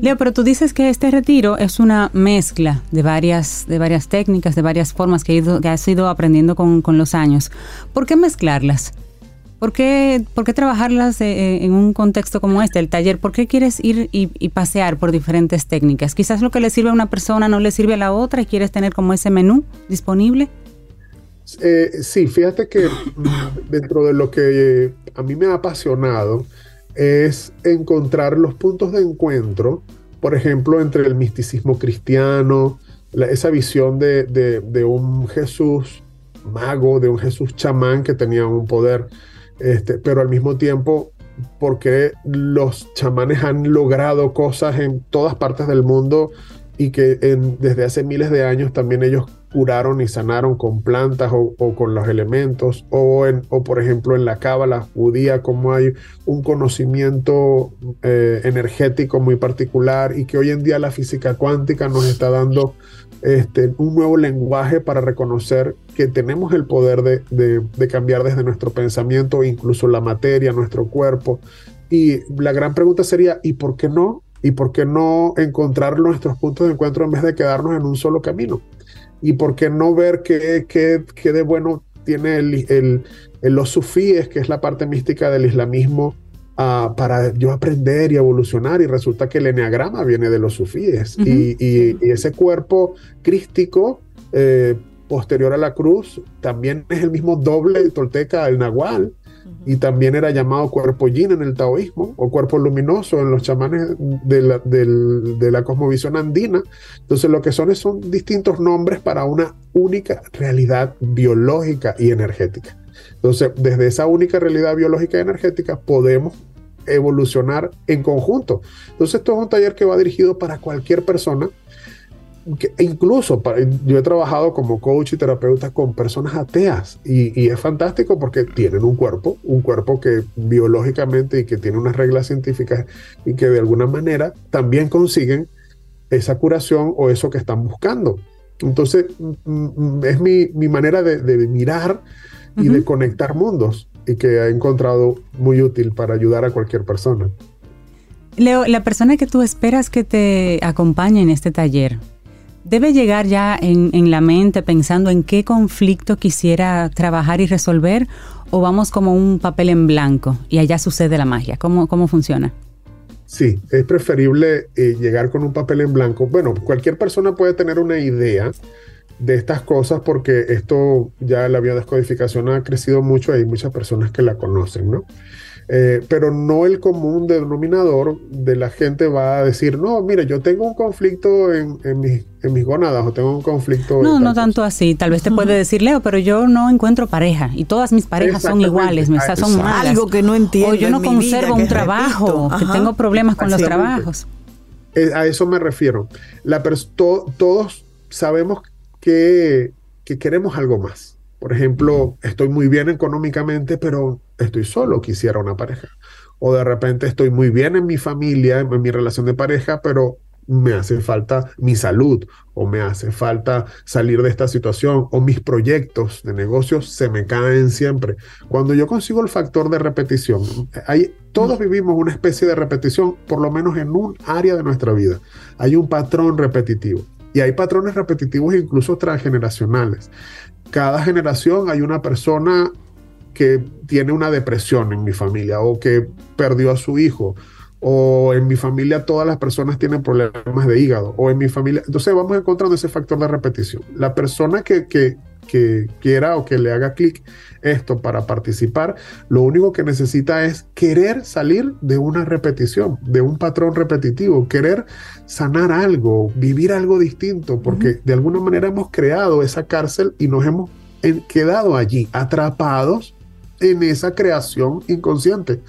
Leo, pero tú dices que este retiro es una mezcla de varias, de varias técnicas, de varias formas que, has ido aprendiendo con, con los años. ¿Por qué mezclarlas? ¿Por qué, ¿Por qué, trabajarlas eh, en un contexto como este, el taller? ¿Por qué quieres ir y, pasear por diferentes técnicas? Quizás lo que le sirve a una persona no le sirve a la otra y quieres tener como ese menú disponible. Eh, sí, fíjate que dentro de lo que a mí me ha apasionado es encontrar los puntos de encuentro, por ejemplo, entre el misticismo cristiano, esa visión de un Jesús mago, de un Jesús chamán que tenía un poder este, pero al mismo tiempo, porque los chamanes han logrado cosas en todas partes del mundo y que en, desde hace miles de años también ellos curaron y sanaron con plantas o, con los elementos, o, en, o por ejemplo en la cábala judía, como hay un conocimiento eh, energético muy particular y que hoy en día la física cuántica nos está dando este, un nuevo lenguaje para reconocer que tenemos el poder de, de, de, cambiar desde nuestro pensamiento, incluso la materia, nuestro cuerpo. Y la gran pregunta sería, ¿y por qué no? ¿Y por qué no encontrar nuestros puntos de encuentro en vez de quedarnos en un solo camino? ¿Y por qué no ver qué, qué, qué de bueno tiene el, el, el, los sufíes, que es la parte mística del islamismo, Uh, para yo aprender y evolucionar y resulta que el eneagrama viene de los sufíes uh -huh. y, y, y, ese cuerpo crístico eh, posterior a la cruz también es el mismo doble tolteca el nahual. Y también era llamado cuerpo yin en el taoísmo o cuerpo luminoso en los chamanes de la, de, cosmovisión andina entonces lo que son es, son distintos nombres para una única realidad biológica y energética entonces, desde esa única realidad biológica y energética podemos evolucionar en conjunto. Entonces, esto es un taller que va dirigido para cualquier persona incluso yo he trabajado como coach y terapeuta con personas ateas y, es fantástico porque tienen un cuerpo, un cuerpo que biológicamente y que tiene unas reglas científicas y que de alguna manera también consiguen esa curación o eso que están buscando. Entonces, es mi, manera de, mirar y de conectar mundos y que he encontrado muy útil para ayudar a cualquier persona. Leo, la persona que tú esperas que te acompañe en este taller, ¿debe llegar ya en, la mente pensando en qué conflicto quisiera trabajar y resolver o vamos como un papel en blanco y allá sucede la magia? ¿Cómo, cómo funciona? Sí, es preferible eh, llegar con un papel en blanco. Bueno, cualquier persona puede tener una idea de estas cosas porque esto ya la biodescodificación ha crecido mucho, hay muchas personas que la conocen, ¿no? Eh, pero no el común denominador de la gente va a decir, no, mire, yo tengo un conflicto en, en, mis, en mis gónadas o tengo un conflicto... No, no tanto así. Tal vez te puede decir, Leo, pero yo no encuentro pareja y todas mis parejas son iguales, son malas. Algo que no entiendo. O yo no conservo un trabajo, que tengo problemas con los trabajos. Eh, a eso me refiero. La todos sabemos que, que queremos algo más. Por ejemplo, estoy muy bien económicamente, pero estoy solo, quisiera una pareja. O de repente estoy muy bien en mi familia, en mi relación de pareja, pero me hace falta mi salud o me hace falta salir de esta situación o mis proyectos de negocios se me caen siempre. Cuando yo consigo el factor de repetición, hay, todos vivimos una especie de repetición, por lo menos en un área de nuestra vida. Hay un patrón repetitivo y hay patrones repetitivos incluso transgeneracionales cada generación hay una persona que tiene una depresión en mi familia o que perdió a su hijo o en mi familia todas las personas tienen problemas de hígado o en mi familia. Entonces vamos encontrando ese factor de repetición. La persona que, que, que quiera o que le haga clic esto para participar, lo único que necesita es querer salir de una repetición, de un patrón repetitivo, querer sanar algo, vivir algo distinto, porque de alguna manera hemos creado esa cárcel y nos hemos quedado allí atrapados en esa creación inconsciente,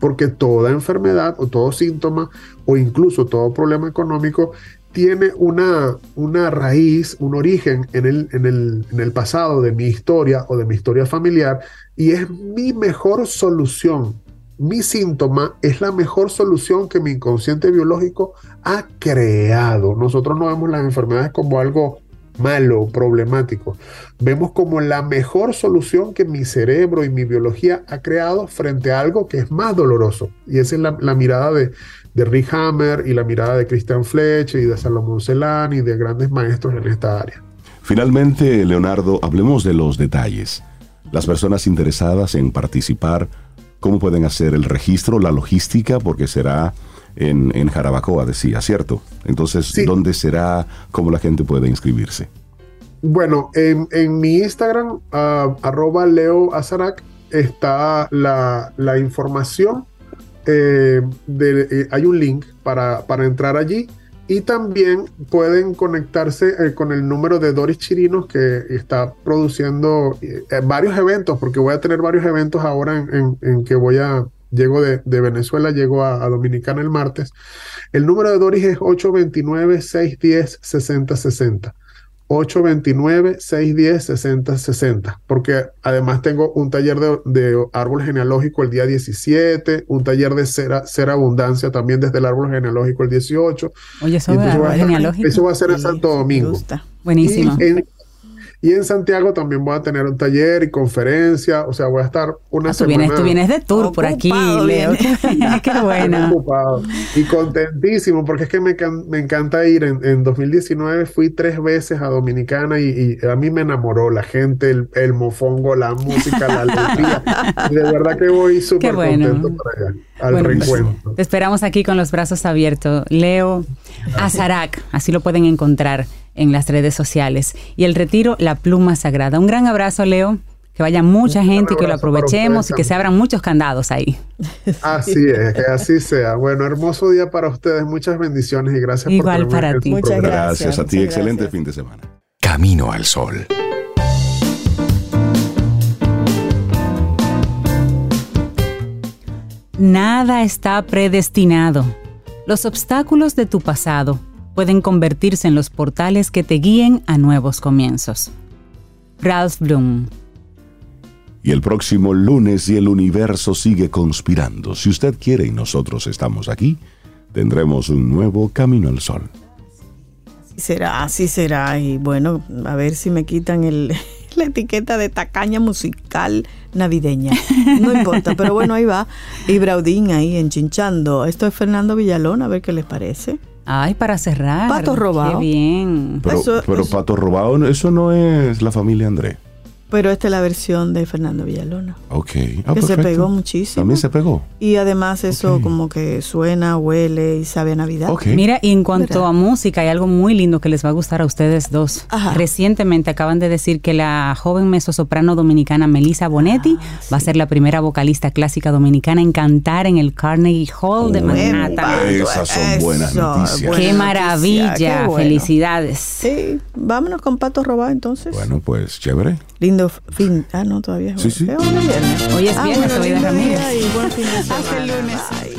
porque toda enfermedad o todo síntoma o incluso todo problema económico tiene una, una raíz, un origen en el, en, el, en el pasado de mi historia o de mi historia familiar y es mi mejor solución. Mi síntoma es la mejor solución que mi inconsciente biológico ha creado. Nosotros no vemos las enfermedades como algo malo, problemático. Vemos como la mejor solución que mi cerebro y mi biología ha creado frente a algo que es más doloroso. Y esa es la, mirada de, de Rick Hammer y la mirada de Christian Fletcher y de Salomón Celan y de grandes maestros en esta área. Finalmente, Leonardo, hablemos de los detalles. Las personas interesadas en participar, ¿cómo pueden hacer el registro, la logística? Porque será en, Jarabacoa, decía, ¿cierto? Entonces, ¿dónde será? ¿Cómo la gente puede inscribirse? Bueno, en, mi Instagram, uh, arroba Leo está la, la información eh, eh, hay un link para, para, entrar allí y también pueden conectarse eh, con el número de Doris Chirinos que está produciendo varios eventos, porque voy a tener varios eventos ahora en, que voy a, llego de, Venezuela, llego a, a, Dominicana el martes. El número de Doris es 829-610-6060. 829-610-6060, porque además tengo un taller de, árbol genealógico el día 17, un taller de cera, cera abundancia también desde el árbol genealógico el 18. Oye, eso, va, genealógico. eso va a ser en Santo Domingo. Buenísimo. Y en Santiago también voy a tener un taller y conferencia, o sea, voy a estar una ah, semana. Tú vienes, tú vienes de tour por aquí, Leo. Qué bueno. Y contentísimo, porque es que me, me encanta ir. En, en, 2019 fui tres veces a Dominicana y, a mí me enamoró la gente, el, mofongo, la música, la alegría. y de verdad que voy súper contento para allá, al pues, reencuentro. te esperamos aquí con los brazos abiertos. Leo Azarac, así lo pueden encontrar en las redes sociales. Y el retiro, la pluma sagrada. Un gran abrazo, Leo. Que vaya mucha gente y que lo aprovechemos y que se abran muchos candados ahí. Así es, que así sea. Bueno, hermoso día para ustedes. Muchas bendiciones y gracias Igual para ti. Muchas gracias. a ti. Excelente fin de semana. Camino al sol. Nada está predestinado. Los obstáculos de tu pasado pueden convertirse en los portales que te guíen a nuevos comienzos. Ralph Bloom. Y el próximo lunes, y el universo sigue conspirando, si usted quiere y nosotros estamos aquí, tendremos un nuevo Camino al Sol. Así será, así será. Y bueno, a ver si me quitan el, la etiqueta de tacaña musical navideña. No importa, pero bueno, ahí va. Y Braudín ahí enchinchando. Esto es Fernando Villalón, a ver qué les parece. Ay, para cerrar. Pato robado. Qué bien. Pero, Eso- pero eso- Pato Robado, eso no es la familia André. Pero esta es la versión de Fernando Villalona. Ok. Ah, que se pegó muchísimo. También se pegó. Y además eso como que suena, huele y sabe a Navidad. Ok. Mira, y en cuanto ¿Verdad? a música, hay algo muy lindo que les va a gustar a ustedes dos. Ajá. Recientemente acaban de decir que la joven mezzosoprano dominicana Melissa Bonetti Ah, va a ser la primera vocalista clásica dominicana en cantar en el Carnegie Hall de Oh, Manhattan. Esas son buenas Eso, noticias. buena ¡Qué noticia, maravilla! qué bueno. Felicidades. Sí, vámonos con Pato Robado entonces. Bueno, pues chévere. Lindo fin. Ah, no, todavía es Sí, sí. ¿Es hoy es viernes? Hoy es Ah, viernes, bueno, hoy es lindo Ramírez. día y buen fin de semana. Hasta el lunes. Bye.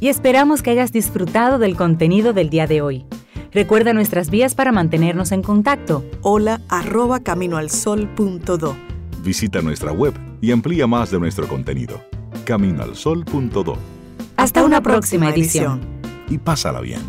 Y esperamos que hayas disfrutado del contenido del día de hoy. Recuerda nuestras vías para mantenernos en contacto. Hola arroba caminoalsol.do. Visita nuestra web y amplía más de nuestro contenido. Caminoalsol.do Hasta una próxima edición. y pásala bien.